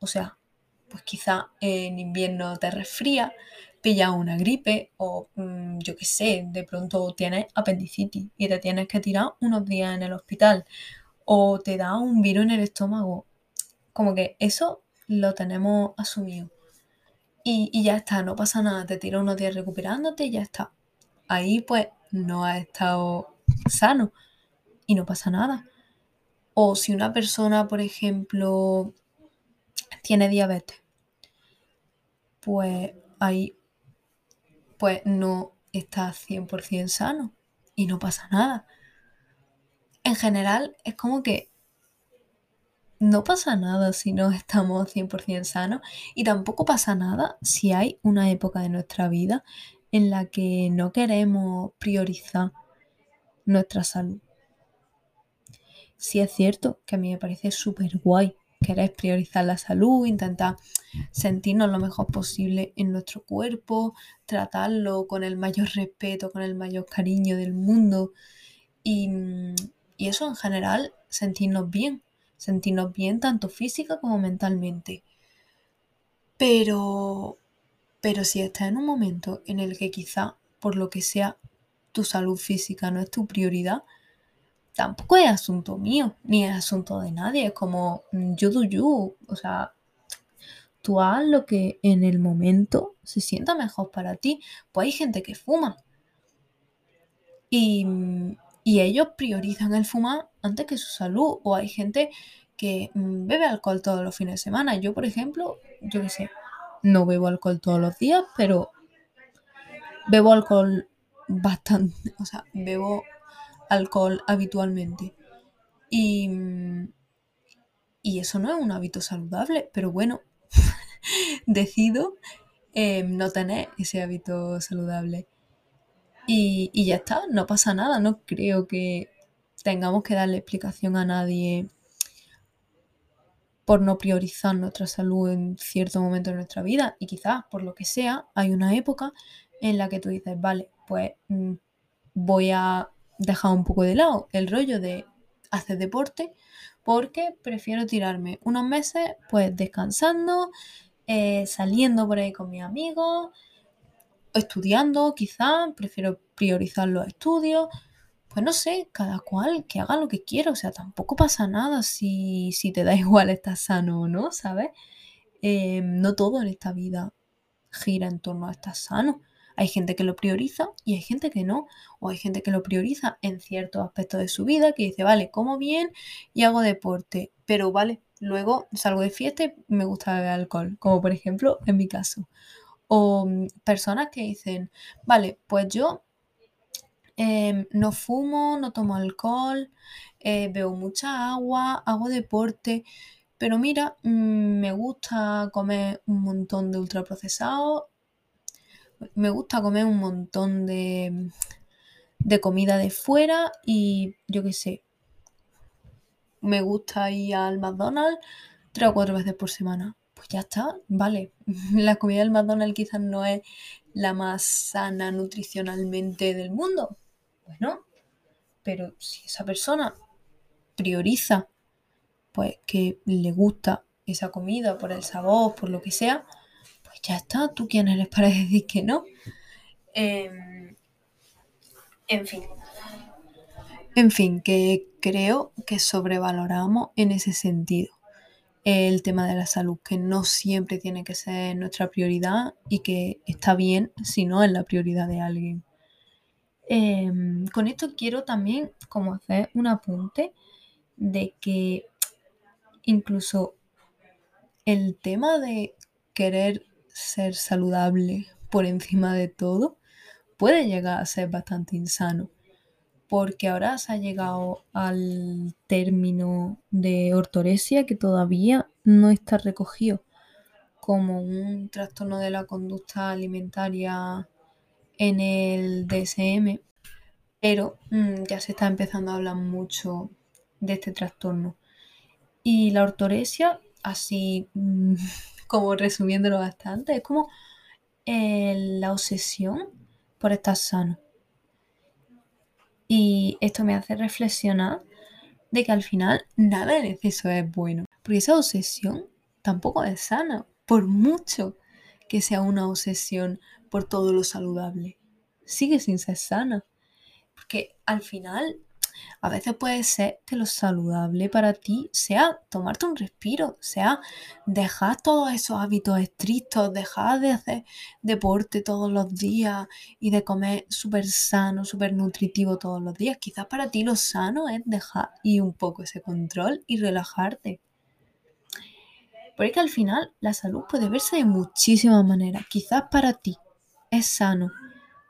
O sea, pues quizá en invierno te resfría, pilla una gripe o mm, yo qué sé, de pronto tienes apendicitis y te tienes que tirar unos días en el hospital o te da un virus en el estómago. Como que eso lo tenemos asumido. y, ya está, no pasa nada, te tiras unos días recuperándote y ya está. Ahí pues no has estado sano y no pasa nada. O si una persona, por ejemplo, tiene diabetes, pues ahí pues no está 100% sano y no pasa nada. En general es como que no pasa nada si no estamos 100% sanos y tampoco pasa nada si hay una época de nuestra vida en la que no queremos priorizar nuestra salud. Sí es cierto que a mí me parece súper guay querer priorizar la salud, intentar sentirnos lo mejor posible en nuestro cuerpo, tratarlo con el mayor respeto, con el mayor cariño del mundo y, y eso en general, sentirnos bien sentirnos bien tanto física como mentalmente. Pero, pero si estás en un momento en el que quizá, por lo que sea, tu salud física no es tu prioridad, tampoco es asunto mío, ni es asunto de nadie. Es como, mm, yo do you. O sea, tú haz lo que en el momento se sienta mejor para ti. Pues hay gente que fuma. Y, y ellos priorizan el fumar antes que su salud. O hay gente que mm, bebe alcohol todos los fines de semana. Yo, por ejemplo, yo qué sé, no bebo alcohol todos los días, pero bebo alcohol bastante, o sea, bebo alcohol habitualmente. Y, y eso no es un hábito saludable, pero bueno, decido eh, no tener ese hábito saludable. Y, ya está, no pasa nada, no creo que tengamos que darle explicación a nadie por no priorizar nuestra salud en cierto momento de nuestra vida y quizás por lo que sea hay una época en la que tú dices, vale, pues mm, voy a dejar un poco de lado el rollo de hacer deporte porque prefiero tirarme unos meses pues descansando, eh, saliendo por ahí con mis amigos, estudiando quizá, prefiero priorizar los estudios. Pues no sé, cada cual que haga lo que quiera, o sea, tampoco pasa nada si, si te da igual estar sano o no, ¿sabes? Eh, no todo en esta vida gira en torno a estar sano. Hay gente que lo prioriza y hay gente que no. O hay gente que lo prioriza en ciertos aspectos de su vida, que dice, vale, como bien y hago deporte, pero vale, luego salgo de fiesta y me gusta beber alcohol, como por ejemplo en mi caso. O mm, personas que dicen, vale, pues yo em, no fumo, no tomo alcohol, eh, bebo mucha agua, hago deporte, pero mira, mm, me gusta comer un montón de ultraprocesados, me gusta comer un montón de, de comida de fuera y yo qué sé, me gusta ir al McDonald's tres o cuatro veces por semana pues ya está, vale. La comida del McDonald's quizás no es la más sana nutricionalmente del mundo. Bueno, pero si esa persona prioriza, pues que le gusta esa comida por el sabor, por lo que sea, pues ya está. ¿Tú quién eres para decir que no? Em, en fin. En fin, que creo que sobrevaloramos en ese sentido el tema de la salud, que no siempre tiene que ser nuestra prioridad y que está bien si no es la prioridad de alguien. Em, con esto quiero también como hacer un apunte de que incluso el tema de querer ser saludable por encima de todo puede llegar a ser bastante insano porque ahora se ha llegado al término de ortoresia que todavía no está recogido como un trastorno de la conducta alimentaria en el DSM, pero mm, ya se está empezando a hablar mucho de este trastorno. Y la ortoresia, así mm, como resumiéndolo bastante, es como eh, la obsesión por estar sano y esto me hace reflexionar de que al final nada en exceso es bueno. Porque esa obsesión tampoco es sana, por mucho que sea una obsesión por todo lo saludable. Sigue sin ser sana. Porque al final A veces puede ser que lo saludable para ti sea tomarte un respiro, sea dejar todos esos hábitos estrictos, dejar de hacer deporte todos los días y de comer súper sano, súper nutritivo todos los días. Quizás para ti lo sano es dejar ir un poco ese control y relajarte. Porque al final la salud puede verse de muchísimas maneras. Quizás para ti es sano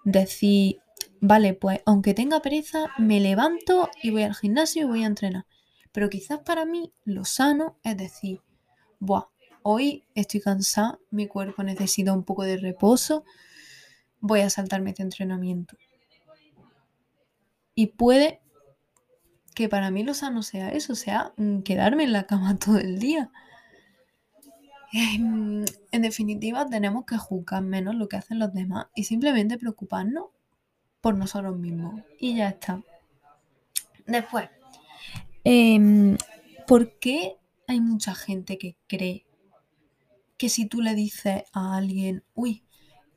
decir, vale, pues aunque tenga pereza, me levanto y voy al gimnasio y voy a entrenar. Pero quizás para mí lo sano es decir, Buah, hoy estoy cansada, mi cuerpo necesita un poco de reposo, voy a saltarme este entrenamiento. Y puede que para mí lo sano sea eso, sea mm, quedarme en la cama todo el día. En definitiva, tenemos que juzgar menos lo que hacen los demás y simplemente preocuparnos por nosotros mismos. Y ya está. Después, em, ¿por qué hay mucha gente que cree que si tú le dices a alguien, uy,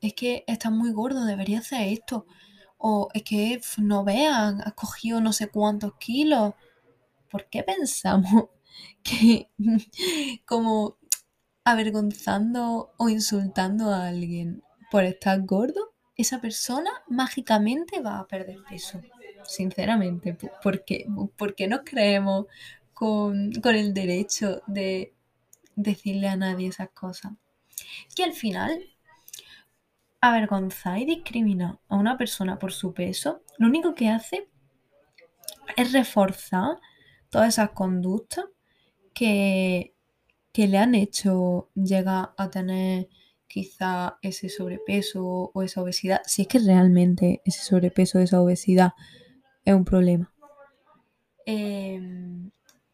es que estás muy gordo, debería hacer esto, o es que no vean, has cogido no sé cuántos kilos, ¿por qué pensamos que como avergonzando o insultando a alguien por estar gordo, esa persona mágicamente va a perder peso. Sinceramente, ¿por qué, ¿Por qué nos creemos con, con el derecho de decirle a nadie esas cosas? Que al final, avergonzar y discriminar a una persona por su peso, lo único que hace es reforzar todas esas conductas que, que le han hecho llegar a tener quizá ese sobrepeso o esa obesidad, si es que realmente ese sobrepeso o esa obesidad es un problema. Em,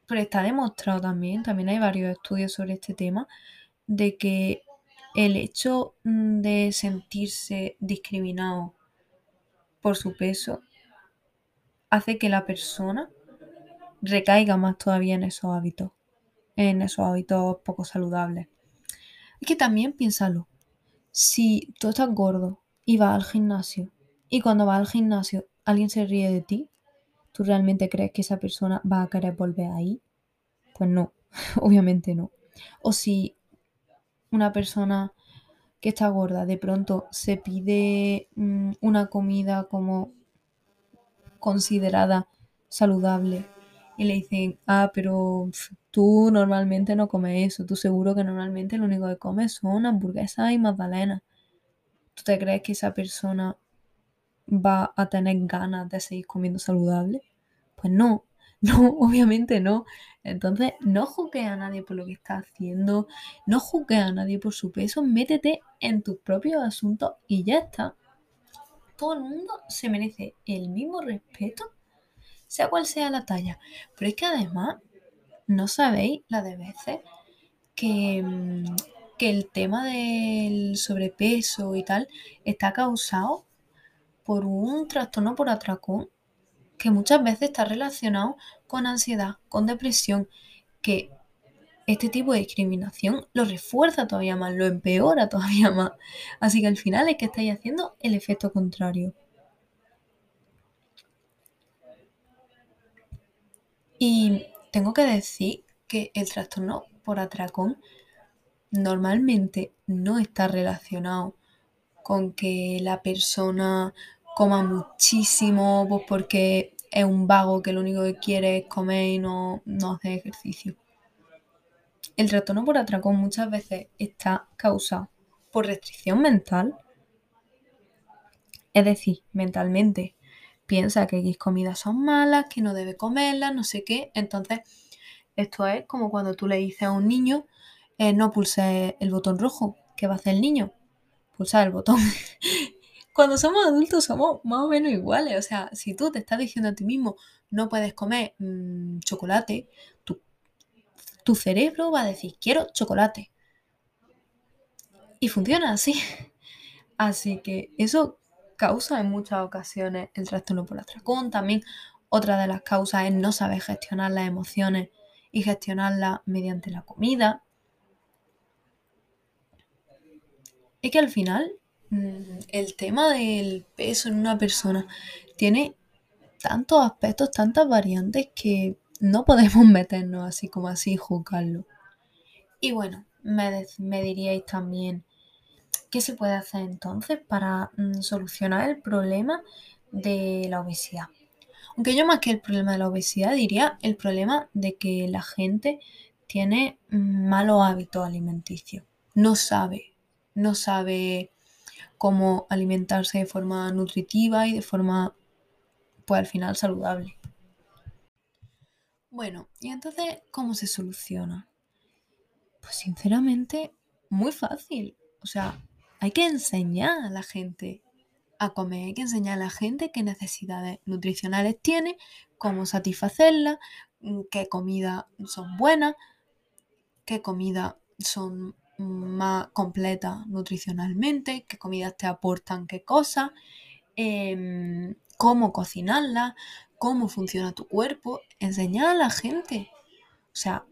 pero está demostrado también, también hay varios estudios sobre este tema, de que el hecho mm, de sentirse discriminado por su peso hace que la persona recaiga más todavía en esos hábitos, en esos hábitos poco saludables. Es que también piénsalo. Si tú estás gordo y vas al gimnasio y cuando vas al gimnasio alguien se ríe de ti, ¿tú realmente crees que esa persona va a querer volver ahí? Pues no, obviamente no. O si una persona que está gorda de pronto se pide mm, una comida como considerada saludable y le dicen, ah, pero tú normalmente no comes eso, tú seguro que normalmente lo único que comes son hamburguesas y magdalenas. ¿Tú te crees que esa persona va a tener ganas de seguir comiendo saludable? Pues no, no, obviamente no. Entonces, no juzgues a nadie por lo que está haciendo, no juzgues a nadie por su peso, métete en tus propios asuntos y ya está. Todo el mundo se merece el mismo respeto sea cual sea la talla. Pero es que además, no sabéis la de veces que, mm, que el tema del sobrepeso y tal está causado por un trastorno por atracón que muchas veces está relacionado con ansiedad, con depresión, que este tipo de discriminación lo refuerza todavía más, lo empeora todavía más. Así que al final es que estáis haciendo el efecto contrario. Y tengo que decir que el trastorno por atracón normalmente no está relacionado con que la persona coma muchísimo pues porque es un vago que lo único que quiere es comer y no, no hacer ejercicio. El trastorno por atracón muchas veces está causado por restricción mental, es decir, mentalmente piensa que X comidas son malas, que no debe comerlas, no sé qué. Entonces, esto es como cuando tú le dices a un niño, eh, no pulse el botón rojo, ¿qué va a hacer el niño? Pulsar el botón. cuando somos adultos somos más o menos iguales. O sea, si tú te estás diciendo a ti mismo, no puedes comer mm, chocolate, tu, tu cerebro va a decir, quiero chocolate. Y funciona así. Así que eso causa en muchas ocasiones el trastorno por atracón. También otra de las causas es no saber gestionar las emociones y gestionarlas mediante la comida. Es que al final mm, el tema del peso en una persona tiene tantos aspectos, tantas variantes que no podemos meternos así como así y juzgarlo. Y bueno, me, me diríais también, ¿qué se puede hacer entonces para mm, solucionar el problema de la obesidad? Aunque yo más que el problema de la obesidad diría el problema de que la gente tiene malos hábitos alimenticios. No sabe, no sabe cómo alimentarse de forma nutritiva y de forma, pues al final, saludable. Bueno, y entonces, ¿cómo se soluciona? Pues sinceramente, muy fácil. O sea, hay que enseñar a la gente a comer, hay que enseñar a la gente qué necesidades nutricionales tiene, cómo satisfacerlas, mm, qué comidas son buenas, qué comidas son más completas nutricionalmente, qué comidas te aportan qué cosas, em, cómo cocinarlas, cómo funciona tu cuerpo, enseñar a la gente. O sea,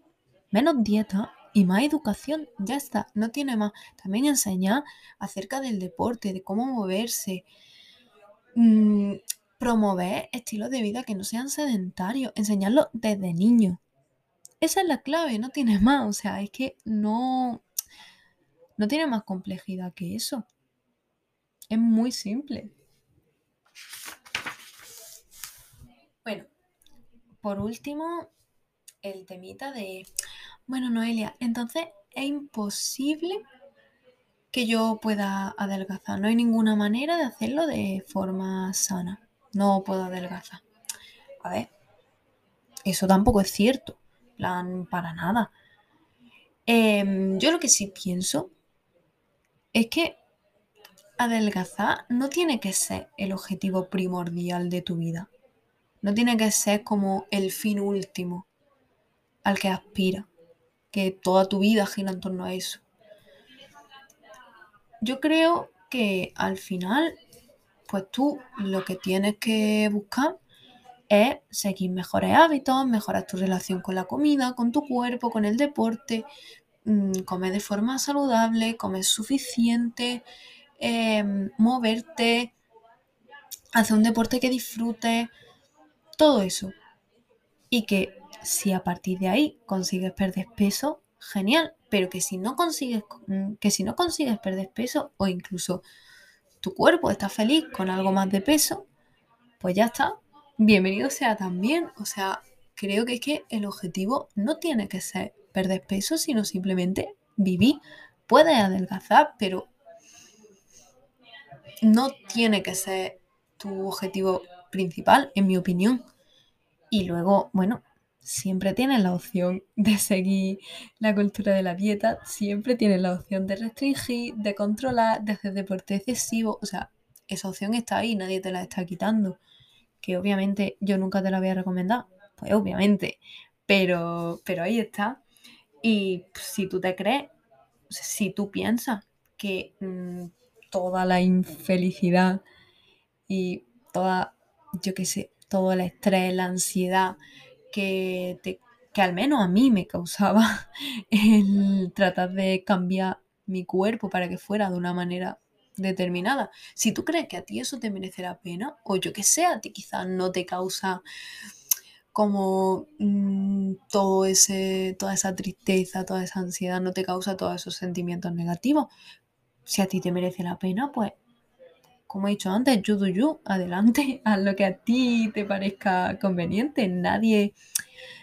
menos dieta y más educación, ya está, no tiene más. También enseñar acerca del deporte, de cómo moverse, mm, promover estilos de vida que no sean sedentarios, enseñarlo desde niño. Esa es la clave, no tiene más, o sea, es que no, no tiene más complejidad que eso. Es muy simple. Bueno, por último, el temita de, bueno, Noelia, entonces es imposible que yo pueda adelgazar. No hay ninguna manera de hacerlo de forma sana. No puedo adelgazar. A ver, eso tampoco es cierto. plan, para nada. Em, yo lo que sí pienso es que adelgazar no tiene que ser el objetivo primordial de tu vida. No tiene que ser como el fin último al que aspira, que toda tu vida gira en torno a eso. Yo creo que al final, pues tú lo que tienes que buscar es seguir mejores hábitos, mejorar tu relación con la comida, con tu cuerpo, con el deporte, Mm, comer de forma saludable, comer suficiente, em, moverte, hacer un deporte que disfrutes, todo eso. Y que si a partir de ahí consigues perder peso, genial, pero que si no consigues, mm, que si no consigues perder peso o incluso tu cuerpo está feliz con algo más de peso, pues ya está. Bienvenido sea también. O sea, creo que es que el objetivo no tiene que ser perder peso, sino simplemente vivir. Puedes adelgazar, pero no tiene que ser tu objetivo principal, en mi opinión. Y luego, bueno, siempre tienes la opción de seguir la cultura de la dieta, siempre tienes la opción de restringir, de controlar, de hacer deporte excesivo. O sea, esa opción está ahí, nadie te la está quitando. Que obviamente yo nunca te la voy a recomendar, pues obviamente, pero, pero ahí está. Y si tú te crees, si tú piensas que mm, toda la infelicidad y toda, yo qué sé, todo el estrés, la ansiedad que, que al menos a mí me causaba el tratar de cambiar mi cuerpo para que fuera de una manera determinada. Si tú crees que a ti eso te merece la pena, o yo que sé, a ti quizás no te causa como mm, todo ese, toda esa tristeza, toda esa ansiedad no te causa todos esos sentimientos negativos. Si a ti te merece la pena, pues, como he dicho antes, you do you, adelante, haz lo que a ti te parezca conveniente. Nadie,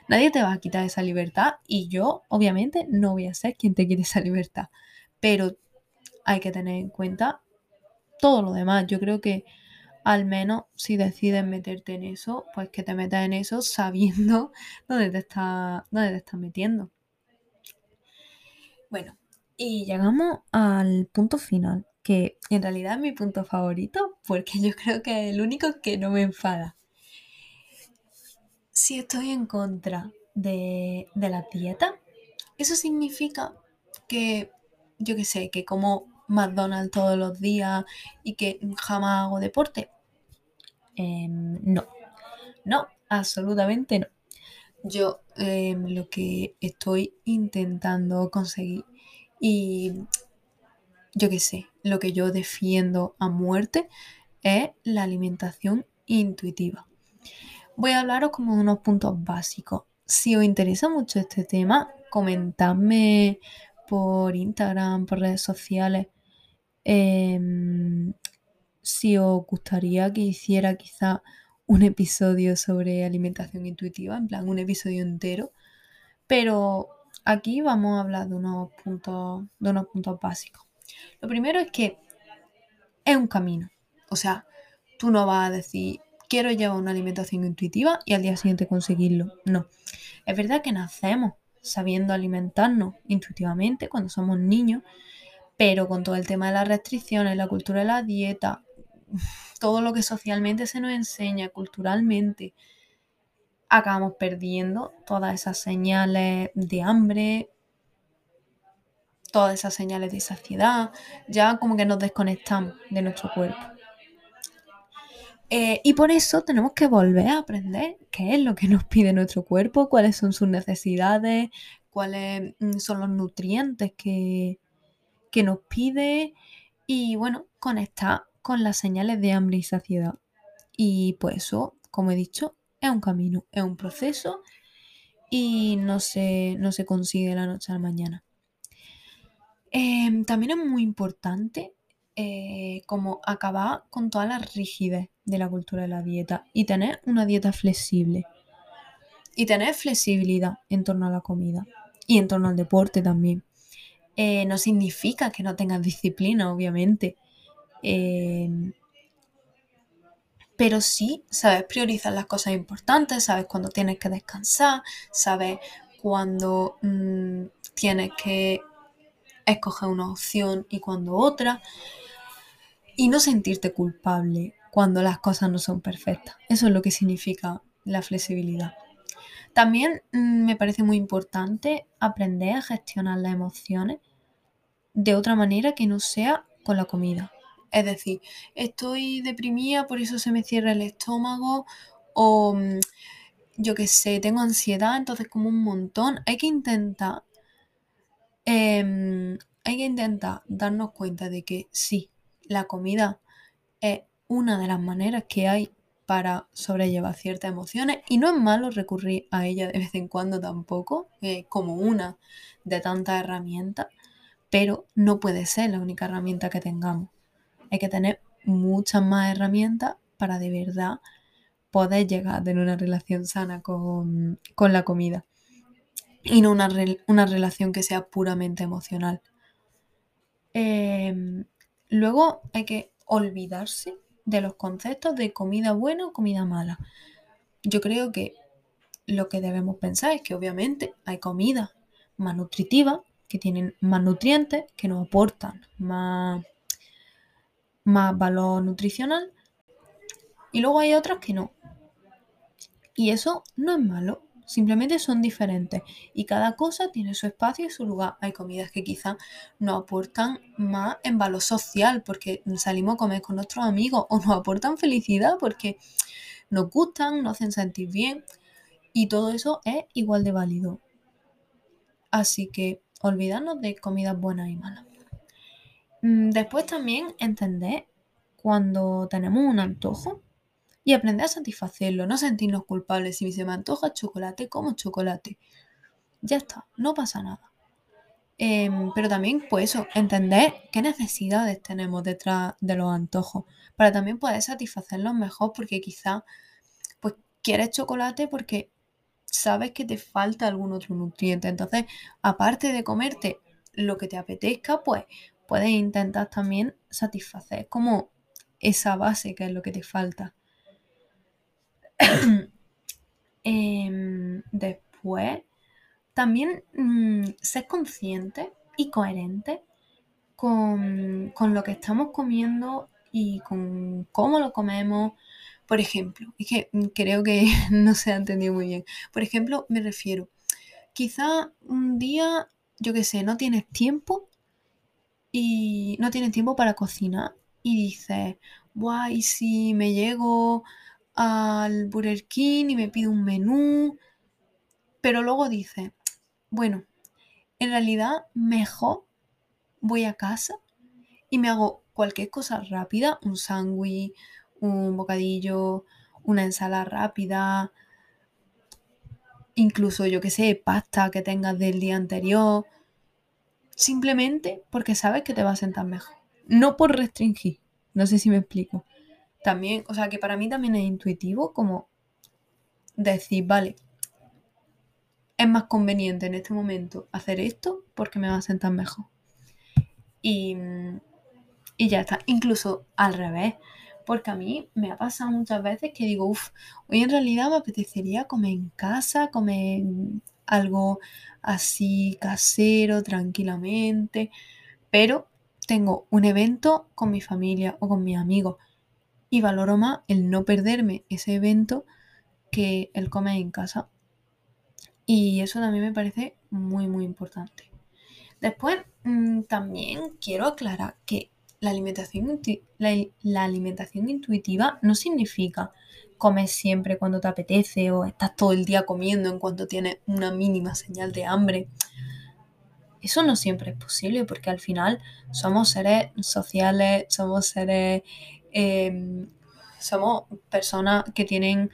nadie te va a quitar esa libertad y yo, obviamente, no voy a ser quien te quiere esa libertad. Pero hay que tener en cuenta todo lo demás. Yo creo que al menos si decides meterte en eso, pues que te metas en eso sabiendo dónde te estás, dónde te estás metiendo. Bueno, y llegamos al punto final, que en realidad es mi punto favorito, porque yo creo que es el único que no me enfada. Si estoy en contra de, de la dieta, eso significa que, yo qué sé, que como McDonald's todos los días y que jamás hago deporte? Em, no, no, absolutamente no. Yo em, lo que estoy intentando conseguir y yo qué sé, lo que yo defiendo a muerte es la alimentación intuitiva. Voy a hablaros como de unos puntos básicos. Si os interesa mucho este tema, comentadme por Instagram, por redes sociales, em, si os gustaría que hiciera quizá un episodio sobre alimentación intuitiva, en plan un episodio entero. Pero aquí vamos a hablar de unos puntos, de unos puntos básicos. Lo primero es que es un camino. O sea, tú no vas a decir, quiero llevar una alimentación intuitiva y al día siguiente conseguirlo. No. Es verdad que nacemos sabiendo alimentarnos intuitivamente cuando somos niños, pero con todo el tema de las restricciones, la cultura de la dieta, todo lo que socialmente se nos enseña, culturalmente, acabamos perdiendo todas esas señales de hambre, todas esas señales de saciedad, ya como que nos desconectamos de nuestro cuerpo. Eh, y por eso tenemos que volver a aprender qué es lo que nos pide nuestro cuerpo, cuáles son sus necesidades, cuáles mm, son los nutrientes que, que nos pide y bueno, conectar con las señales de hambre y saciedad. Y pues eso, como he dicho, es un camino, es un proceso y no se, no se consigue la noche a la mañana. Em, también es muy importante eh, como acabar con toda la rigidez de la cultura de la dieta y tener una dieta flexible. Y tener flexibilidad en torno a la comida y en torno al deporte también. Eh, no significa que no tengas disciplina, obviamente. Em, pero sí sabes priorizar las cosas importantes, sabes cuándo tienes que descansar, sabes cuándo mm, tienes que escoger una opción y cuándo otra. Y no sentirte culpable cuando las cosas no son perfectas. Eso es lo que significa la flexibilidad. También mm, me parece muy importante aprender a gestionar las emociones de otra manera que no sea con la comida. Es decir, estoy deprimida, por eso se me cierra el estómago o mm, yo qué sé, tengo ansiedad, entonces como un montón. Hay que intentar, em, hay que intentar darnos cuenta de que sí, la comida es una de las maneras que hay para sobrellevar ciertas emociones y no es malo recurrir a ella de vez en cuando tampoco, como una de tantas herramientas, pero no puede ser la única herramienta que tengamos. Hay que tener muchas más herramientas para de verdad poder llegar a tener una relación sana con, la comida y no una, una, relación que sea puramente emocional. Em, luego hay que olvidarse de los conceptos de comida buena o comida mala. Yo creo que lo que debemos pensar es que obviamente hay comida más nutritiva, que tienen más nutrientes, que nos aportan más más valor nutricional y luego hay otras que no. Y eso no es malo, simplemente son diferentes y cada cosa tiene su espacio y su lugar. Hay comidas que quizá nos aportan más en valor social porque salimos a comer con nuestros amigos o nos aportan felicidad porque nos gustan, nos hacen sentir bien y todo eso es igual de válido. Así que olvidarnos de comidas buenas y malas. Mm, después también entender cuando tenemos un antojo y aprender a satisfacerlo, no sentirnos culpables. Si se me antoja chocolate, como chocolate. Ya está, no pasa nada. Em, pero también, pues eso, entender qué necesidades tenemos detrás de los antojos, para también poder satisfacerlos mejor, porque quizá pues quieres chocolate porque sabes que te falta algún otro nutriente. Entonces, aparte de comerte lo que te apetezca, pues puedes intentar también satisfacer como esa base que es lo que te falta. Em, después, también mm, ser consciente y coherente con, con, lo que estamos comiendo y con cómo lo comemos. Por ejemplo, es que creo que no se ha entendido muy bien. Por ejemplo, me refiero, quizá un día, yo qué sé, no tienes tiempo y no tienes tiempo para cocinar y dices, guay, si me llego al Burger King y me pido un menú, pero luego dices, bueno, en realidad mejor voy a casa y me hago cualquier cosa rápida, un sándwich, un bocadillo una ensalada rápida, incluso yo que sé, pasta que tengas del día anterior, simplemente porque sabes que te va a sentar mejor. No por restringir, no sé si me explico. También, o sea, que para mí también es intuitivo como decir, vale, es más conveniente en este momento hacer esto porque me va a sentar mejor. Y, y ya está. Incluso al revés. Porque a mí me ha pasado muchas veces que digo, uff, hoy en realidad me apetecería comer en casa, comer algo así casero, tranquilamente. Pero tengo un evento con mi familia o con mis amigos. Y valoro más el no perderme ese evento que el comer en casa. Y eso también me parece muy, muy importante. Después, mm, también quiero aclarar que la alimentación, la, alimentación intuitiva no significa comer siempre cuando te apetece o estás todo el día comiendo en cuanto tienes una mínima señal de hambre. Eso no siempre es posible porque al final somos seres sociales, somos seres, em, somos personas que tienen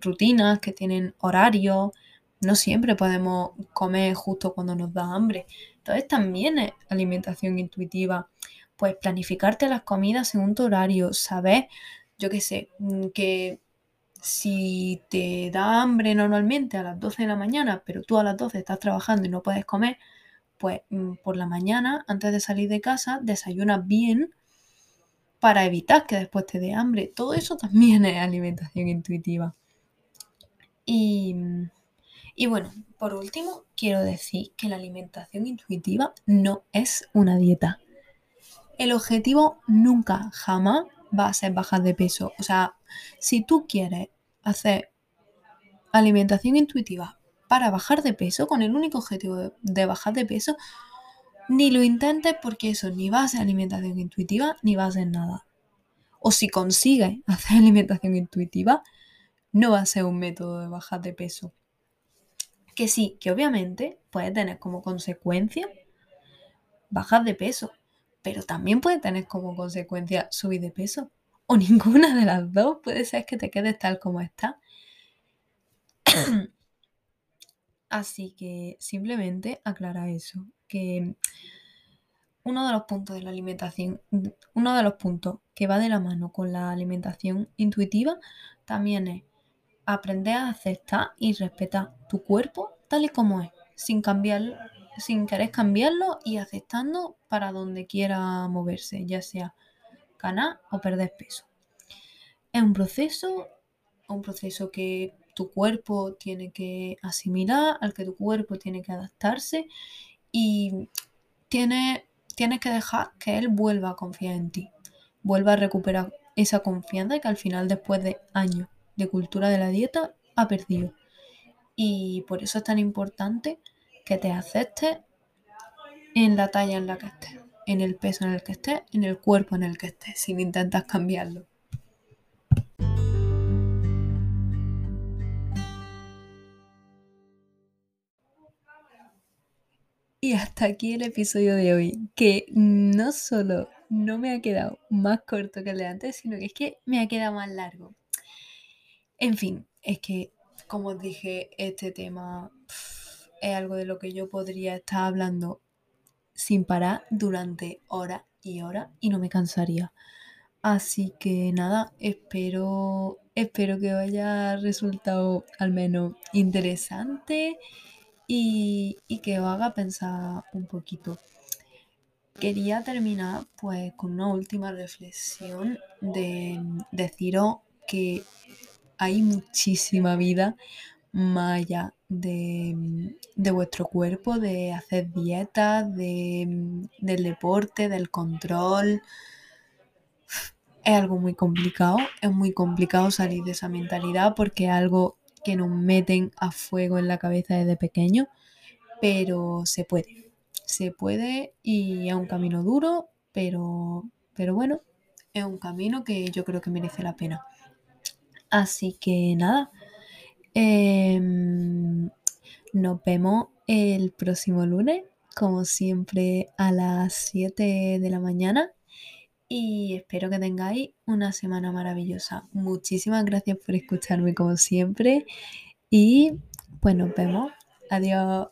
rutinas, que tienen horarios, no siempre podemos comer justo cuando nos da hambre. Entonces también es alimentación intuitiva. Pues planificarte las comidas según tu horario, saber, yo qué sé, mm, que si te da hambre normalmente a las 12 de la mañana, pero tú a las 12 estás trabajando y no puedes comer, pues mm, por la mañana, antes de salir de casa, desayunas bien para evitar que después te dé hambre. Todo eso también es alimentación intuitiva. Y, bueno, por último, quiero decir que la alimentación intuitiva no es una dieta. El objetivo nunca, jamás va a ser bajar de peso. O sea, si tú quieres hacer alimentación intuitiva para bajar de peso, con el único objetivo de, bajar de peso, ni lo intentes porque eso ni va a ser alimentación intuitiva ni va a ser nada. O si consigues hacer alimentación intuitiva, no va a ser un método de bajar de peso. Que sí, que obviamente puede tener como consecuencia bajar de peso, pero también puede tener como consecuencia subir de peso. O ninguna de las dos. Puede ser que te quedes tal como está. Así que simplemente aclara eso, que uno de los puntos de la alimentación, uno de los puntos que va de la mano con la alimentación intuitiva también es aprender a aceptar y respetar tu cuerpo tal y como es, sin sin querer cambiarlo y aceptando para donde quiera moverse, ya sea ganar o perder peso. Es un proceso, un proceso que tu cuerpo tiene que asimilar, al que tu cuerpo tiene que adaptarse y tiene, tienes que dejar que él vuelva a confiar en ti, vuelva a recuperar esa confianza que al final después de años de cultura de la dieta ha perdido. Y por eso es tan importante que te aceptes en la talla en la que estés, en el peso en el que estés, en el cuerpo en el que estés, sin intentar cambiarlo. Y hasta aquí el episodio de hoy, que no solo no me ha quedado más corto que el de antes, sino que es que me ha quedado más largo. En fin, es que, como os dije, este tema es algo de lo que yo podría estar hablando sin parar durante horas y horas y no me cansaría. Así que nada, espero, espero que os haya resultado al menos interesante y, que os haga pensar un poquito. Quería terminar pues con una última reflexión de deciros que hay muchísima vida más allá de, vuestro cuerpo, de hacer dietas, de, del deporte, del control. Es algo muy complicado, es muy complicado salir de esa mentalidad porque es algo que nos meten a fuego en la cabeza desde pequeño, pero se puede, se puede y es un camino duro, pero, pero bueno, es un camino que yo creo que merece la pena. Así que nada, em, nos vemos el próximo lunes, como siempre, a las 7 de la mañana. Y espero que tengáis una semana maravillosa. Muchísimas gracias por escucharme como siempre y pues nos vemos. Adiós.